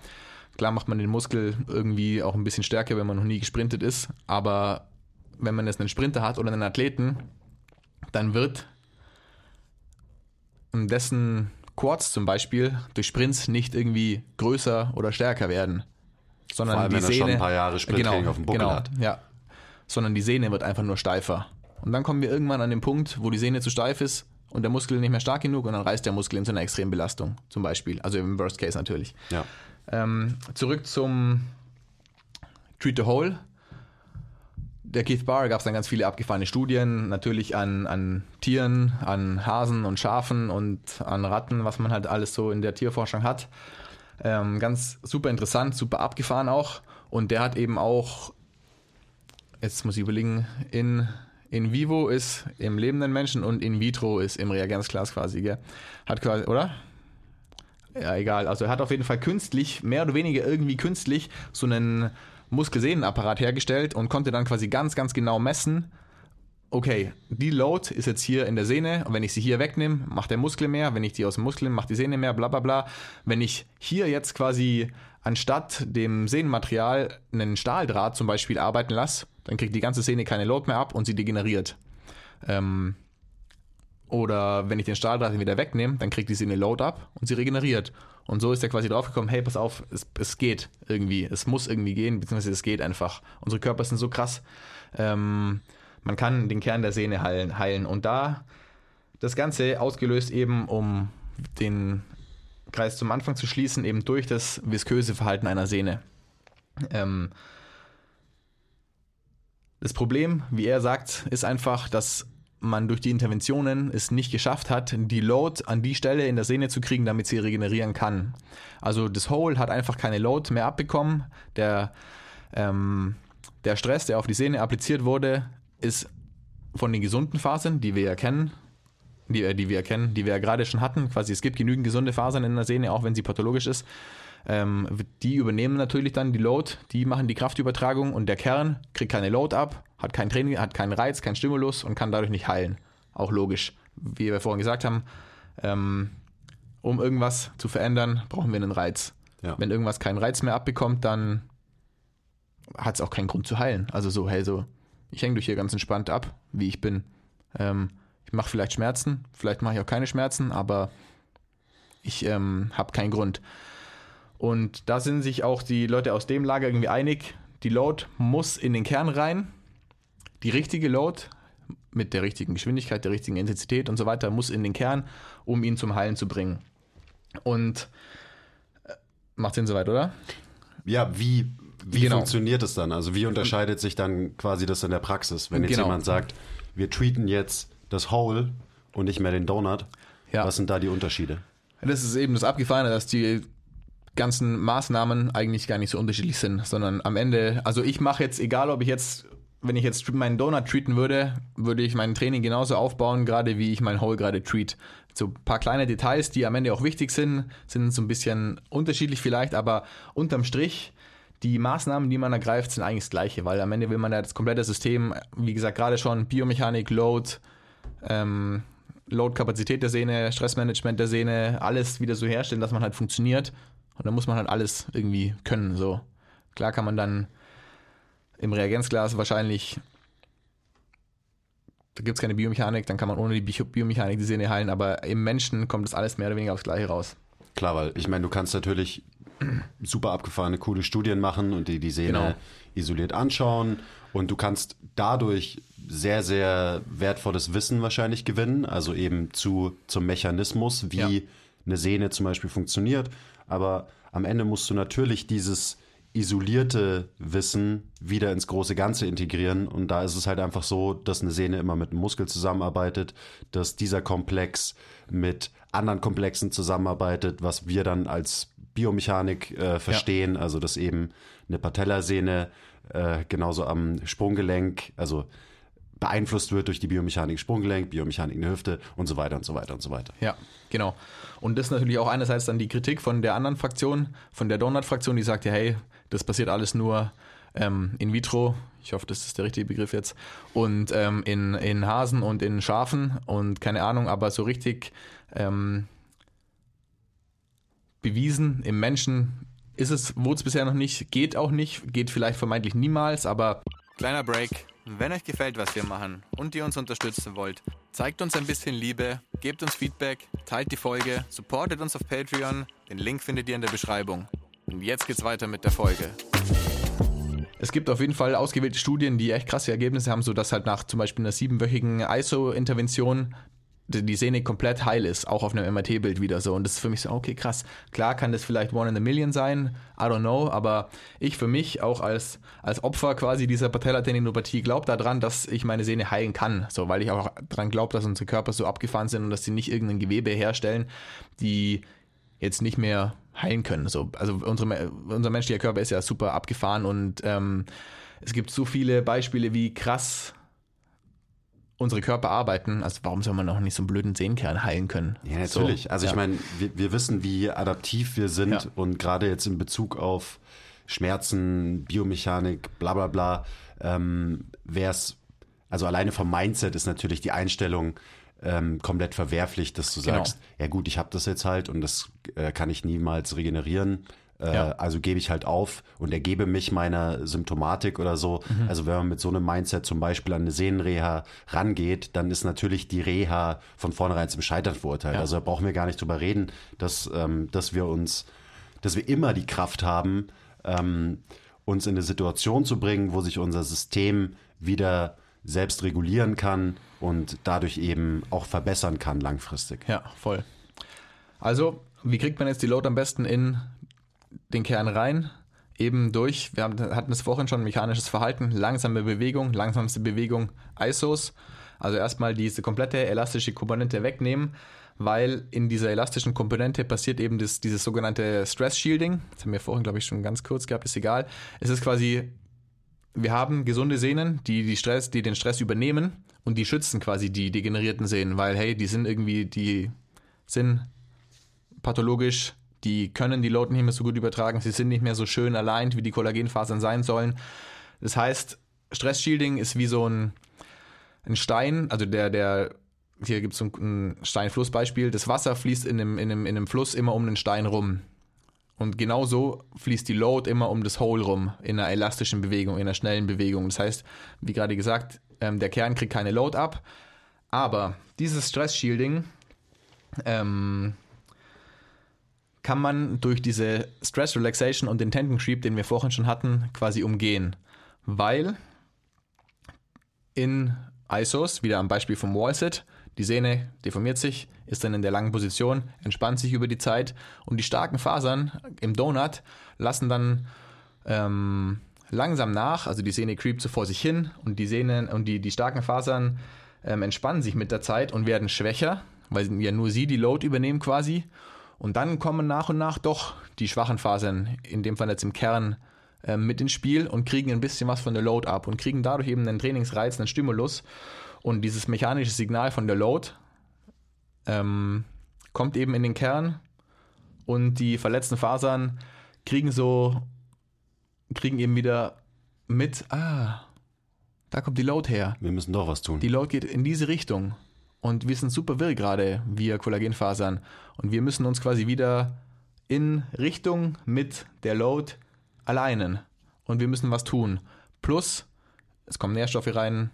Klar macht man den Muskel irgendwie auch ein bisschen stärker, wenn man noch nie gesprintet ist, aber wenn man jetzt einen Sprinter hat oder einen Athleten, dann wird dessen Quads zum Beispiel durch Sprints nicht irgendwie größer oder stärker werden. Sondern
Vor allem,
die
wenn er
Sehne,
schon ein paar Jahre Sprinttraining auf dem Buckel
genau,
hat.
Ja. Sondern die Sehne wird einfach nur steifer. Und dann kommen wir irgendwann an den Punkt, wo die Sehne zu steif ist und der Muskel nicht mehr stark genug und dann reißt der Muskel in so einer extremen Belastung zum Beispiel. Also im Worst Case natürlich.
Ja.
Ähm, zurück zum Treat the Hole. Der Keith Barr gab es dann ganz viele abgefahrene Studien, natürlich an, an Tieren, an Hasen und Schafen und an Ratten, was man halt alles so in der Tierforschung hat. Ähm, ganz super interessant, super abgefahren auch. Und der hat eben auch, jetzt muss ich überlegen, in, in vivo ist im lebenden Menschen und in vitro ist im Reagenzglas quasi, gell? Hat quasi, oder? Ja, egal. Also er hat auf jeden Fall künstlich, mehr oder weniger irgendwie künstlich, so einen Muskelsehnenapparat hergestellt und konnte dann quasi ganz, ganz genau messen, okay, die Load ist jetzt hier in der Sehne und wenn ich sie hier wegnehme, macht der Muskel mehr, wenn ich die aus dem Muskel nehme, macht die Sehne mehr, bla bla bla. Wenn ich hier jetzt quasi anstatt dem Sehnenmaterial einen Stahldraht zum Beispiel arbeiten lasse, dann kriegt die ganze Sehne keine Load mehr ab und sie degeneriert. Ähm, oder wenn ich den Stahldraht wieder wegnehme, dann kriegt die Sehne Load ab und sie regeneriert. Und so ist er quasi draufgekommen, hey, pass auf, es, es geht irgendwie, es muss irgendwie gehen, beziehungsweise es geht einfach. Unsere Körper sind so krass. Ähm, man kann den Kern der Sehne heilen, heilen. Und da das Ganze ausgelöst eben, um den Kreis zum Anfang zu schließen, eben durch das visköse Verhalten einer Sehne. Ähm, das Problem, wie er sagt, ist einfach, dass man durch die Interventionen es nicht geschafft hat, die Load an die Stelle in der Sehne zu kriegen, damit sie regenerieren kann. Also das Hole hat einfach keine Load mehr abbekommen. Der, ähm, der Stress, der auf die Sehne appliziert wurde, ist von den gesunden Fasern, die wir ja kennen, die, äh, die wir kennen, die wir ja gerade schon hatten, quasi es gibt genügend gesunde Fasern in der Sehne, auch wenn sie pathologisch ist. Ähm, die übernehmen natürlich dann die Load, die machen die Kraftübertragung und der Kern kriegt keine Load ab, hat kein Training, hat keinen Reiz, keinen Stimulus und kann dadurch nicht heilen. Auch logisch. Wie wir vorhin gesagt haben, ähm, um irgendwas zu verändern, brauchen wir einen Reiz.
Ja.
Wenn irgendwas keinen Reiz mehr abbekommt, dann hat es auch keinen Grund zu heilen. Also so, hey, so, ich hänge dich hier ganz entspannt ab, wie ich bin. Ähm, ich mache vielleicht Schmerzen, vielleicht mache ich auch keine Schmerzen, aber ich ähm, habe keinen Grund. Und da sind sich auch die Leute aus dem Lager irgendwie einig, die Load muss in den Kern rein. Die richtige Load mit der richtigen Geschwindigkeit, der richtigen Intensität und so weiter muss in den Kern, um ihn zum Heilen zu bringen. Und äh, macht Sinn soweit, oder?
Ja, wie, wie
Genau.
funktioniert es dann? Also wie unterscheidet sich dann quasi das in der Praxis? Wenn jetzt
Genau.
jemand sagt, wir treaten jetzt das Hole und nicht mehr den Donut,
Ja.
was sind da die Unterschiede?
Das ist eben das Abgefahrene, dass die ganzen Maßnahmen eigentlich gar nicht so unterschiedlich sind, sondern am Ende, also ich mache jetzt, egal ob ich jetzt, wenn ich jetzt meinen Donut treaten würde, würde ich mein Training genauso aufbauen, gerade wie ich mein Hole gerade treat. So ein paar kleine Details, die am Ende auch wichtig sind, sind so ein bisschen unterschiedlich vielleicht, aber unterm Strich, die Maßnahmen, die man ergreift, sind eigentlich das Gleiche, weil am Ende will man ja das komplette System, wie gesagt, gerade schon Biomechanik, Load, ähm, Load-Kapazität der Sehne, Stressmanagement der Sehne, alles wieder so herstellen, dass man halt funktioniert. Und dann muss man halt alles irgendwie können. So klar kann man dann im Reagenzglas wahrscheinlich, da gibt es keine Biomechanik, dann kann man ohne die Bio- Biomechanik die Sehne heilen, aber im Menschen kommt das alles mehr oder weniger aufs Gleiche raus.
Klar, weil ich meine, du kannst natürlich super abgefahrene, coole Studien machen und die, die Sehne
Genau.
isoliert anschauen und du kannst dadurch sehr, sehr wertvolles Wissen wahrscheinlich gewinnen, also eben zu, zum Mechanismus, wie
Ja.
eine Sehne zum Beispiel funktioniert. Aber am Ende musst du natürlich dieses isolierte Wissen wieder ins große Ganze integrieren. Und da ist es halt einfach so, dass eine Sehne immer mit einem Muskel zusammenarbeitet, dass dieser Komplex mit anderen Komplexen zusammenarbeitet, was wir dann als Biomechanik äh, verstehen. Also dass eben eine Patellasehne äh, genauso am Sprunggelenk, also beeinflusst wird durch die Biomechanik Sprunggelenk, Biomechanik in der Hüfte und so weiter und so weiter und so weiter.
Ja, genau. Und das ist natürlich auch einerseits dann die Kritik von der anderen Fraktion, von der Donut-Fraktion, die sagt ja, hey, das passiert alles nur ähm, in vitro. Ich hoffe, das ist der richtige Begriff jetzt. Und ähm, in, in Hasen und in Schafen und keine Ahnung, aber so richtig ähm, bewiesen im Menschen ist es, wurde es bisher noch nicht, geht auch nicht, geht vielleicht vermeintlich niemals, aber
Kleiner Break. Wenn euch gefällt, was wir machen und ihr uns unterstützen wollt, zeigt uns ein bisschen Liebe, gebt uns Feedback, teilt die Folge, supportet uns auf Patreon. Den Link findet ihr in der Beschreibung. Und jetzt geht's weiter mit der Folge.
Es gibt auf jeden Fall ausgewählte Studien, die echt krasse Ergebnisse haben, sodass halt nach zum Beispiel einer siebenwöchigen ISO-Intervention die Sehne komplett heil ist, auch auf einem MRT-Bild wieder so. Und das ist für mich so, okay, krass. Klar kann das vielleicht one in a million sein, I don't know, aber ich für mich auch als, als Opfer quasi dieser Patellatendinopathie glaube daran, dass ich meine Sehne heilen kann. So, weil ich auch daran glaube, dass unsere Körper so abgefahren sind und dass sie nicht irgendein Gewebe herstellen, die jetzt nicht mehr heilen können. So, also unsere, unser menschlicher Körper ist ja super abgefahren und ähm, es gibt so viele Beispiele, wie krass unsere Körper arbeiten. Also warum soll man noch nicht so einen blöden Sehnenkern heilen können?
Ja, natürlich.
So,
also ich
ja.
meine, wir, wir wissen, wie adaptiv wir sind
Ja.
und gerade jetzt in Bezug auf Schmerzen, Biomechanik, bla bla bla, ähm, wäre es, also alleine vom Mindset ist natürlich die Einstellung ähm, komplett verwerflich, dass du
Genau.
sagst, ja gut, ich habe das jetzt halt und das äh, kann ich niemals regenerieren. Äh,
Ja.
Also gebe ich halt auf und ergebe mich meiner Symptomatik oder so.
Mhm.
Also wenn man mit so einem Mindset zum Beispiel an eine Sehnenreha rangeht, dann ist natürlich die Reha von vornherein zum Scheitern verurteilt.
Ja.
Also da brauchen wir gar nicht drüber reden, dass, ähm, dass wir uns, dass wir immer die Kraft haben, ähm, uns in eine Situation zu bringen, wo sich unser System wieder selbst regulieren kann und dadurch eben auch verbessern kann langfristig.
Ja, voll. Also, wie kriegt man jetzt die Load am besten in den Kern rein? Eben durch, wir haben, hatten es vorhin schon, mechanisches Verhalten, langsame Bewegung, langsamste Bewegung, ISOs. Also erstmal diese komplette elastische Komponente wegnehmen, weil in dieser elastischen Komponente passiert eben das, dieses sogenannte Stress Shielding. Das haben wir vorhin, glaube ich, schon ganz kurz gehabt, ist egal. Es ist quasi wir haben gesunde Sehnen, die, die, Stress, die den Stress übernehmen und die schützen quasi die degenerierten Sehnen, weil hey, die sind irgendwie, die sind pathologisch, die können die Load nicht mehr so gut übertragen, sie sind nicht mehr so schön aligned, wie die Kollagenfasern sein sollen. Das heißt, Stress-Shielding ist wie so ein, ein Stein, also der, der, hier gibt es ein Steinflussbeispiel, das Wasser fließt in einem, in, einem, in einem Fluss immer um den Stein rum. Und genauso fließt die Load immer um das Hole rum, in einer elastischen Bewegung, in einer schnellen Bewegung. Das heißt, wie gerade gesagt, ähm, der Kern kriegt keine Load ab. Aber dieses Stress-Shielding ähm, kann man durch diese Stress Relaxation und den Tendon Creep, den wir vorhin schon hatten, quasi umgehen. Weil in ISOs, wieder am Beispiel vom Wallsit, die Sehne deformiert sich, ist dann in der langen Position, entspannt sich über die Zeit und die starken Fasern im Donut lassen dann ähm, langsam nach, also die Sehne creept so vor sich hin und die Sehnen und die, die starken Fasern ähm, entspannen sich mit der Zeit und werden schwächer, weil ja nur sie die Load übernehmen quasi. Und dann kommen nach und nach doch die schwachen Fasern, in dem Fall jetzt im Kern, ähm, mit ins Spiel und kriegen ein bisschen was von der Load ab und kriegen dadurch eben einen Trainingsreiz, einen Stimulus. Und dieses mechanische Signal von der Load ähm, kommt eben in den Kern und die verletzten Fasern kriegen so, kriegen eben wieder mit, ah, da kommt die Load her.
Wir müssen doch was tun.
Die Load geht in diese Richtung. Und wir sind super wirr gerade, wir Kollagenfasern. Und wir müssen uns quasi wieder in Richtung mit der Load alleinen. Und wir müssen was tun. Plus, es kommen Nährstoffe rein,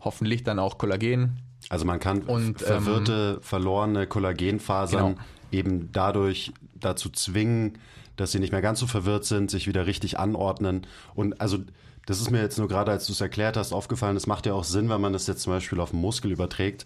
hoffentlich dann auch Kollagen.
Also man kann
Und,
verwirrte, verlorene Kollagenfasern
Genau.
eben dadurch dazu zwingen, dass sie nicht mehr ganz so verwirrt sind, sich wieder richtig anordnen. Und also das ist mir jetzt nur gerade, als du es erklärt hast, aufgefallen, das macht ja auch Sinn, wenn man das jetzt zum Beispiel auf einen Muskel überträgt.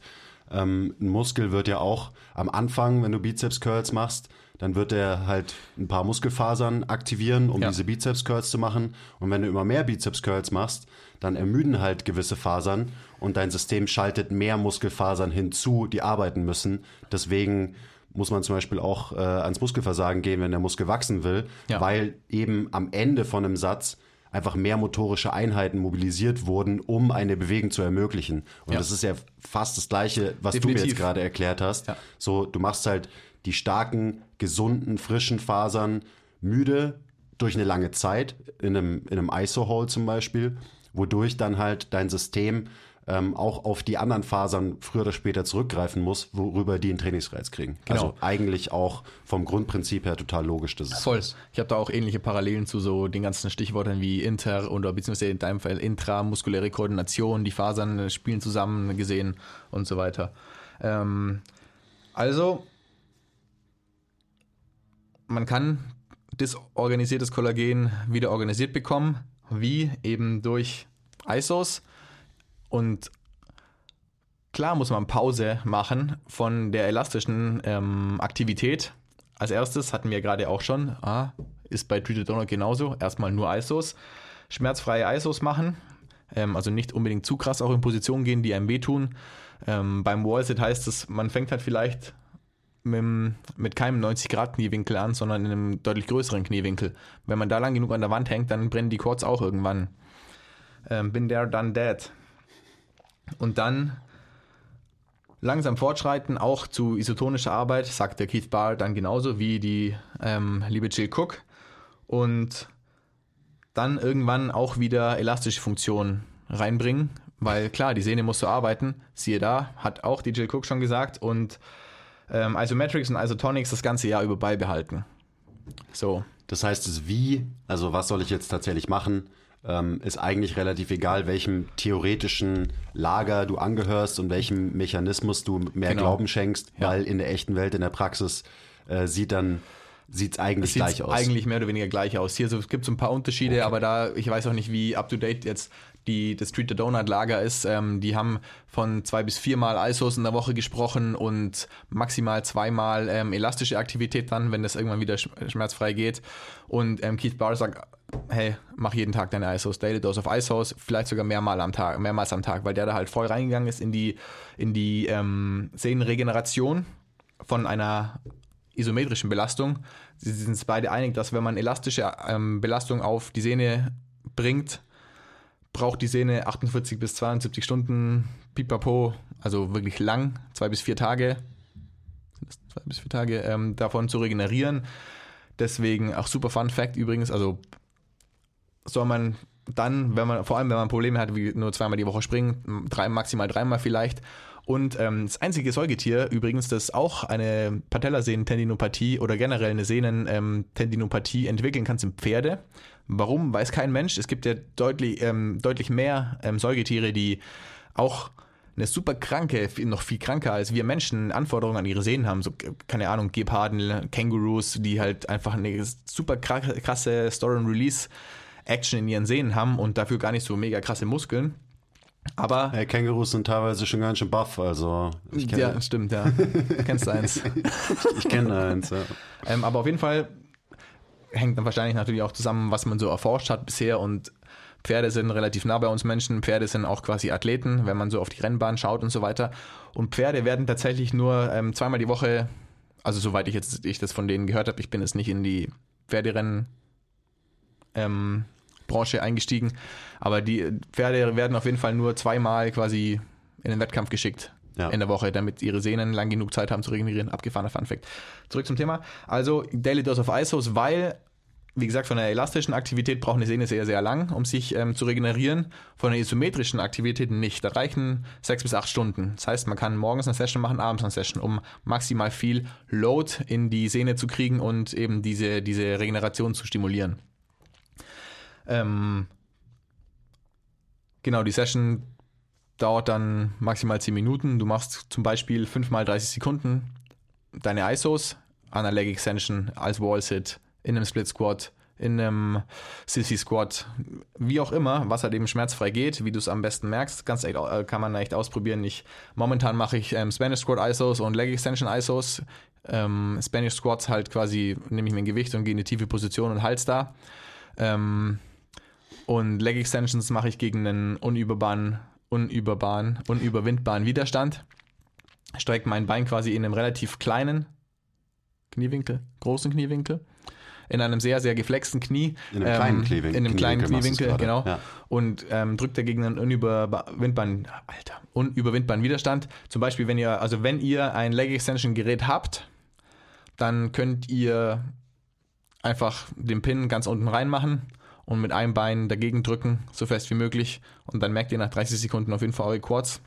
Ähm, ein Muskel wird ja auch am Anfang, wenn du Bizeps-Curls machst, dann wird er halt ein paar Muskelfasern aktivieren, um
Ja.
diese Bizeps-Curls zu machen. Und wenn du immer mehr Bizeps-Curls machst, dann ermüden halt gewisse Fasern und dein System schaltet mehr Muskelfasern hinzu, die arbeiten müssen. Deswegen muss man zum Beispiel auch äh, ans Muskelversagen gehen, wenn der Muskel wachsen will,
Ja.
weil eben am Ende von einem Satz einfach mehr motorische Einheiten mobilisiert wurden, um eine Bewegung zu ermöglichen. Und
Ja.
das ist ja fast das Gleiche, was du mir
Definitiv.
jetzt gerade erklärt hast.
Ja.
So, du machst halt die starken, gesunden, frischen Fasern müde durch eine lange Zeit, in einem, in einem ISO-Hole zum Beispiel, wodurch dann halt dein System ähm, auch auf die anderen Fasern früher oder später zurückgreifen muss, worüber die einen Trainingsreiz kriegen.
Genau.
Also eigentlich auch vom Grundprinzip her total logisch, dass es
Voll. Ich habe da auch ähnliche Parallelen zu so den ganzen Stichworten wie inter oder beziehungsweise in deinem Fall intramuskuläre Koordination, die Fasern spielen zusammen gesehen und so weiter. Ähm, also, man kann disorganisiertes Kollagen wieder organisiert bekommen, wie eben durch ISOs. Und klar muss man Pause machen von der elastischen ähm, Aktivität. Als erstes hatten wir gerade auch schon, ah, ist bei Treated Donut genauso, erstmal nur ISOs. Schmerzfreie ISOs machen, ähm, also nicht unbedingt zu krass auch in Positionen gehen, die einem wehtun. Ähm, beim Wallsit heißt es, man fängt halt vielleicht mit, mit keinem 90-Grad-Kniewinkel an, sondern in einem deutlich größeren Kniewinkel. Wenn man da lang genug an der Wand hängt, dann brennen die Quads auch irgendwann. Ähm, bin there, done that. Und dann langsam fortschreiten, auch zu isotonischer Arbeit, sagt der Keith Barr dann genauso wie die ähm, liebe Jill Cook. Und dann irgendwann auch wieder elastische Funktionen reinbringen, weil klar, die Sehne muss so arbeiten. Siehe da, hat auch die Jill Cook schon gesagt. Und ähm, Isometrics und Isotonics das ganze Jahr über beibehalten. So,
Das heißt, das Wie, also was soll ich jetzt tatsächlich machen, ähm, ist eigentlich relativ egal, welchem theoretischen Lager du angehörst und welchem Mechanismus du mehr
Genau.
Glauben schenkst,
Ja.
weil in der echten Welt, in der Praxis äh, sieht dann sieht's eigentlich
sieht
gleich aus.
eigentlich mehr oder weniger gleich aus. Hier so, es gibt so ein paar Unterschiede, aber da, ich weiß auch nicht, wie up to date jetzt die, das Street the Donut Lager ist. Ähm, die haben von zwei bis viermal ISOs in der Woche gesprochen und maximal zweimal ähm, elastische Aktivität dann, wenn das irgendwann wieder sch- schmerzfrei geht. Und ähm, Keith Barr sagt, hey, mach jeden Tag deine ISOs, Daily Dose of ISOs, vielleicht sogar mehrmal am Tag, mehrmals am Tag, weil der da halt voll reingegangen ist in die, in die ähm, Sehnenregeneration von einer isometrischen Belastung. Sie sind beide einig, dass wenn man elastische ähm, Belastung auf die Sehne bringt, braucht die Sehne 48 bis 72 Stunden pipapo, also wirklich lang, zwei bis vier Tage, zwei bis vier Tage, ähm, davon zu regenerieren. Deswegen auch super Fun Fact übrigens, also soll man dann, wenn man, vor allem wenn man Probleme hat, wie nur zweimal die Woche springen, drei, maximal dreimal vielleicht. Und ähm, das einzige Säugetier übrigens, das auch eine Patellasehnentendinopathie oder generell eine Sehnentendinopathie entwickeln kann, sind Pferde. Warum, weiß kein Mensch. Es gibt ja deutlich, ähm, deutlich mehr ähm, Säugetiere, die auch eine super kranke, noch viel kranker als wir Menschen Anforderungen an ihre Sehnen haben. So, keine Ahnung, Geparden, Kängurus, die halt einfach eine super kra- krasse Store and Release Action in ihren Sehnen haben und dafür gar nicht so mega krasse Muskeln. Aber
Hey, Kängurus sind teilweise schon ganz schön buff, also ich kenne
ja, stimmt, ja. Kennst du eins.
ich kenn eins. Ja.
Ähm, aber auf jeden Fall hängt dann wahrscheinlich natürlich auch zusammen, was man so erforscht hat bisher und Pferde sind relativ nah bei uns Menschen. Pferde sind auch quasi Athleten, wenn man so auf die Rennbahn schaut und so weiter. Und Pferde werden tatsächlich nur ähm, zweimal die Woche, also soweit ich jetzt ich das von denen gehört habe, ich bin jetzt nicht in die Pferderennen ähm, Branche eingestiegen, aber die Pferde werden auf jeden Fall nur zweimal quasi in den Wettkampf geschickt
Ja.
in der Woche, damit ihre Sehnen lang genug Zeit haben zu regenerieren. Abgefahrener Funfact. Zurück zum Thema. Also Daily Dose of ISOs, weil, wie gesagt, von der elastischen Aktivität braucht eine Sehne sehr, sehr lang, um sich ähm, zu regenerieren. Von der isometrischen Aktivität nicht. Da reichen sechs bis acht Stunden. Das heißt, man kann morgens eine Session machen, abends eine Session, um maximal viel Load in die Sehne zu kriegen und eben diese, diese Regeneration zu stimulieren. Ähm, genau, die Session dauert dann maximal 10 Minuten. Du machst zum Beispiel 5 mal 30 Sekunden deine ISOs an einer Leg Extension als Wall Sit, in einem Split Squat, in einem Sissy Squat, wie auch immer, was halt eben schmerzfrei geht, wie du es am besten merkst, ganz echt, äh, kann man echt ausprobieren. Ich, momentan mache ich ähm, Spanish Squat ISOs und Leg Extension ISOs. Ähm, Spanish Squats halt quasi, nehme ich mein Gewicht und gehe in eine tiefe Position und halt's da. Ähm, und Leg Extensions mache ich gegen einen unüberbaren, unüberbaren, unüberwindbaren Widerstand. Strecke mein Bein quasi in einem relativ kleinen Kniewinkel, großen Kniewinkel, in einem sehr, sehr geflexten Knie.
In einem kleinen Kniewinkel-
In einem kleinen
Kniewinkel
Kniewinkel, genau.
ja.
Und ähm, drückt dagegen einen unüberwindbaren, Alter, unüberwindbaren Widerstand. Zum Beispiel, wenn ihr, also wenn ihr ein Leg Extension Gerät habt, dann könnt ihr einfach den Pin ganz unten reinmachen und mit einem Bein dagegen drücken, so fest wie möglich. Und dann merkt ihr nach 30 Sekunden auf jeden Fall eure Quads.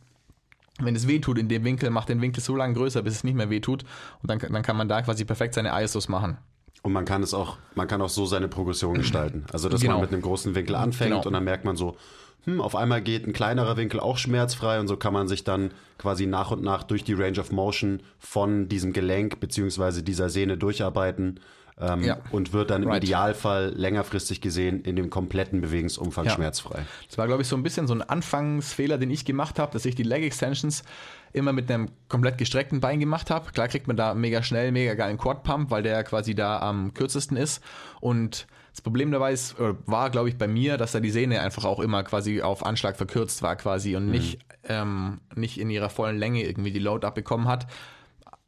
Wenn es weh tut in dem Winkel, macht den Winkel so lange größer, bis es nicht mehr weh tut. Und dann, dann kann man da quasi perfekt seine ISOs machen.
Und man kann es auch, man kann auch so seine Progression gestalten. Also, dass
Genau.
man mit einem großen Winkel anfängt
Genau.
und dann merkt man so, hm, auf einmal geht ein kleinerer Winkel auch schmerzfrei und so kann man sich dann quasi nach und nach durch die Range of Motion von diesem Gelenk beziehungsweise dieser Sehne durcharbeiten ähm,
Ja.
und wird dann im
Right.
Idealfall längerfristig gesehen in dem kompletten Bewegungsumfang
Ja.
schmerzfrei.
Das war, glaube ich, so ein bisschen so ein Anfangsfehler, den ich gemacht habe, dass ich die Leg Extensions immer mit einem komplett gestreckten Bein gemacht habe. Klar kriegt man da mega schnell, mega geilen Quad Pump, weil der quasi da am kürzesten ist. Und das Problem dabei ist, oder war, glaube ich, bei mir, dass da die Sehne einfach auch immer quasi auf Anschlag verkürzt war quasi und nicht, ähm, nicht in ihrer vollen Länge irgendwie die Load abbekommen hat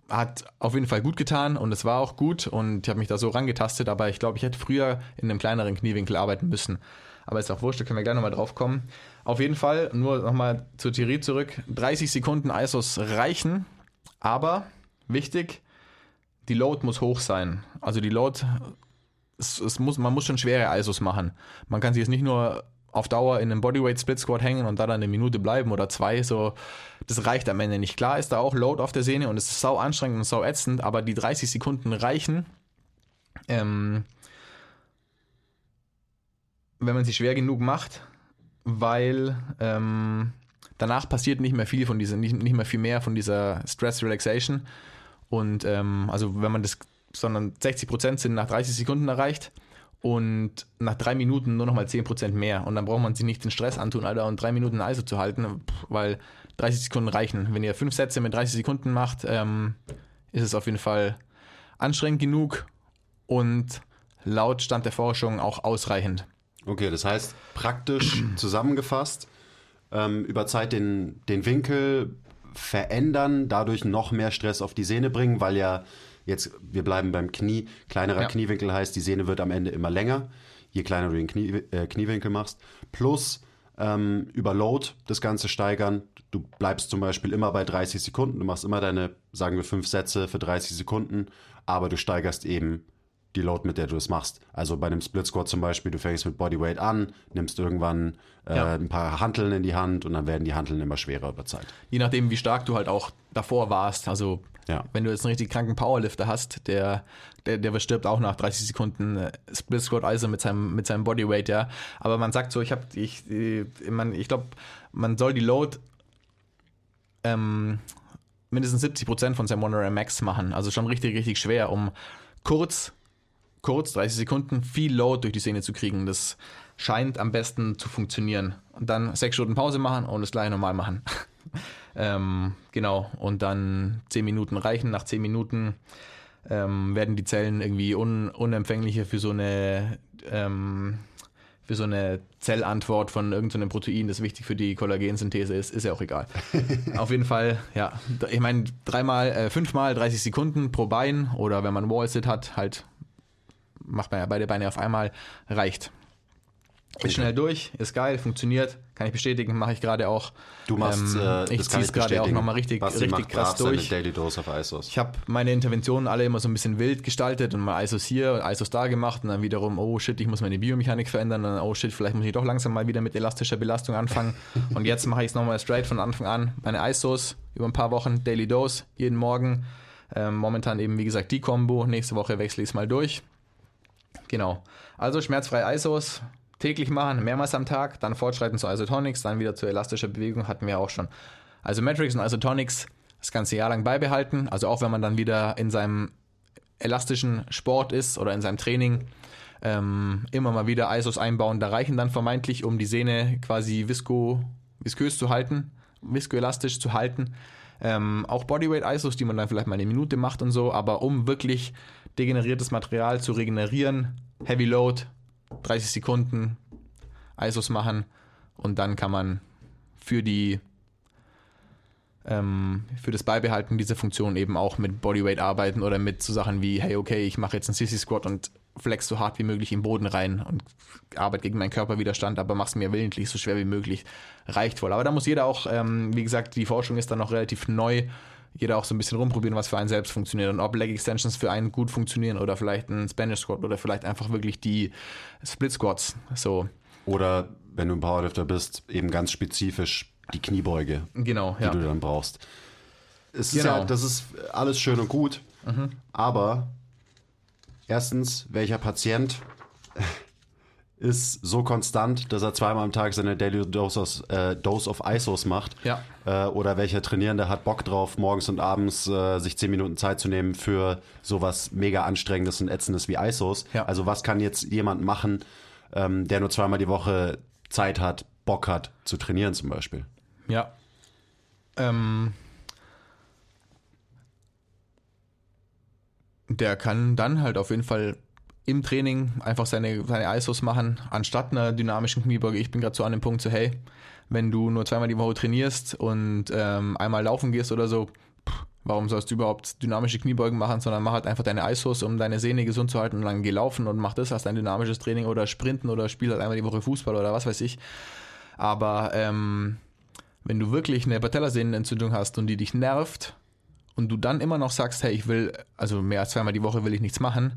hat auf jeden Fall gut getan und es war auch gut und ich habe mich da so rangetastet, aber ich glaube, ich hätte früher in einem kleineren Kniewinkel arbeiten müssen. Aber ist auch wurscht, da können wir gleich nochmal drauf kommen. Auf jeden Fall, nur nochmal zur Theorie zurück, 30 Sekunden ISOs reichen, aber wichtig, die Load muss hoch sein. Also die Load, es, es muss, man muss schon schwere ISOs machen. Man kann sich jetzt nicht nur auf Dauer in einem Bodyweight Split Squat hängen und da dann eine Minute bleiben oder zwei, so, das reicht am Ende nicht. Klar ist da auch Load auf der Sehne und es ist sau anstrengend und sau ätzend, aber die 30 Sekunden reichen, ähm, wenn man sie schwer genug macht, weil ähm, danach passiert nicht mehr viel von dieser, nicht, nicht mehr viel mehr von dieser Stress Relaxation und ähm, also wenn man das, sondern 60% sind nach 30 Sekunden erreicht und nach drei Minuten nur noch mal 10% mehr. Und dann braucht man sich nicht den Stress antun, Alter, und drei Minuten ISO zu halten, weil 30 Sekunden reichen. Wenn ihr fünf Sätze mit 30 Sekunden macht, ähm, ist es auf jeden Fall anstrengend genug und laut Stand der Forschung auch ausreichend.
Okay, das heißt praktisch zusammengefasst, ähm, über Zeit den, den Winkel verändern, dadurch noch mehr Stress auf die Sehne bringen, weil ja jetzt, wir bleiben beim Knie, kleinerer
Ja.
Kniewinkel heißt, die Sehne wird am Ende immer länger, je kleiner du den Knie, äh, Kniewinkel machst, plus ähm, über Load das Ganze steigern. Du bleibst zum Beispiel immer bei 30 Sekunden, du machst immer deine, sagen wir, fünf Sätze für 30 Sekunden, aber du steigerst eben die Load, mit der du es machst. Also bei einem Split Squat zum Beispiel, du fängst mit Bodyweight an, nimmst irgendwann äh,
Ja.
ein paar Hanteln in die Hand und dann werden die Hanteln immer schwerer über Zeit.
Je nachdem, wie stark du halt auch davor warst. Also
Ja.
wenn du jetzt einen richtig kranken Powerlifter hast, der, der, der verstirbt auch nach 30 Sekunden äh, Split Squat also mit seinem, mit seinem Bodyweight, ja. Aber man sagt so, ich habe, ich, äh, man, ich glaube, man soll die Load ähm, mindestens 70% von seinem 1 Max machen. Also schon richtig, richtig schwer, um kurz, kurz, 30 Sekunden, viel Load durch die Sehne zu kriegen. Das scheint am besten zu funktionieren. Und dann sechs Stunden Pause machen und das gleich normal machen. ähm, genau. Und dann 10 Minuten reichen. Nach 10 Minuten ähm, werden die Zellen irgendwie un, unempfänglicher für so eine ähm, für so eine Zellantwort von irgendeinem Protein, das wichtig für die Kollagensynthese ist, ist ja auch egal. Auf jeden Fall, ja, ich meine, dreimal, äh, fünfmal 30 Sekunden pro Bein oder wenn man Wall-Sit hat, halt macht man ja beide Beine auf einmal, reicht. Ist schnell durch, ist geil, funktioniert, kann ich bestätigen, mache ich gerade auch.
Du machst,
Ähm,
äh,
ich ziehe es gerade auch nochmal richtig,
Basti
richtig krass durch.
Daily Dose auf ISOs.
Ich habe meine Interventionen alle immer so ein bisschen wild gestaltet und mal ISOs hier und ISOs da gemacht und dann wiederum, oh shit, ich muss meine Biomechanik verändern und dann, oh shit, vielleicht muss ich doch langsam mal wieder mit elastischer Belastung anfangen. und jetzt mache ich es nochmal straight von Anfang an. Meine ISOs über ein paar Wochen, Daily Dose, jeden Morgen. Ähm, momentan eben, wie gesagt, die Combo. Nächste Woche wechsle ich es mal durch. Genau. Also schmerzfrei ISOs täglich machen, mehrmals am Tag, dann fortschreiten zu Isotonics, dann wieder zu elastischer Bewegung, hatten wir auch schon. Also Metrics und Isotonics das ganze Jahr lang beibehalten. Also auch wenn man dann wieder in seinem elastischen Sport ist oder in seinem Training, ähm, immer mal wieder ISOs einbauen. Da reichen dann vermeintlich, um die Sehne quasi visko, viskös zu halten, viskoelastisch zu halten. Ähm, auch Bodyweight ISOs, die man dann vielleicht mal eine Minute macht und so, aber um wirklich degeneriertes Material zu regenerieren, Heavy Load, 30 Sekunden ISOs machen und dann kann man für die ähm, für das Beibehalten dieser Funktion eben auch mit Bodyweight arbeiten oder mit so Sachen wie, hey, okay, ich mache jetzt einen Sissy Squat und flex so hart wie möglich im Boden rein und arbeite gegen meinen Körperwiderstand, aber mach's mir willentlich so schwer wie möglich. Reicht voll. Aber da muss jeder auch, ähm, wie gesagt, die Forschung ist dann noch relativ neu jeder auch so ein bisschen rumprobieren, was für einen selbst funktioniert und ob Leg Extensions für einen gut funktionieren oder vielleicht ein Spanish Squat oder vielleicht einfach wirklich die Split Squats. So,
Oder wenn du ein Powerlifter bist, eben ganz spezifisch die Kniebeuge,
genau,
die
ja.
du dann brauchst. Es ist
Genau. Mhm.
ja, das ist alles schön und gut, aber erstens, welcher Patient ist so konstant, dass er zweimal am Tag seine Daily Dose, aus, äh, Dose of ISOs macht?
Ja.
Äh, oder welcher Trainierende hat Bock drauf, morgens und abends äh, sich zehn Minuten Zeit zu nehmen für sowas mega anstrengendes und ätzendes wie ISOs?
Ja.
Also was kann jetzt jemand machen, ähm, der nur zweimal die Woche Zeit hat, Bock hat zu trainieren zum Beispiel?
Ja. Ähm, der kann dann halt auf jeden Fall im Training einfach seine, seine ISOs machen, anstatt einer dynamischen Kniebeuge. Ich bin gerade so an dem Punkt, so hey, wenn du nur zweimal die Woche trainierst und ähm, einmal laufen gehst oder so, pff, warum sollst du überhaupt dynamische Kniebeugen machen, sondern mach halt einfach deine ISOs, um deine Sehne gesund zu halten und dann geh laufen und mach das als dein dynamisches Training oder sprinten oder spiel halt einmal die Woche Fußball oder was weiß ich. Aber ähm, wenn du wirklich eine Patellasehnenentzündung hast und die dich nervt und du dann immer noch sagst, hey, ich will, also mehr als zweimal die Woche will ich nichts machen,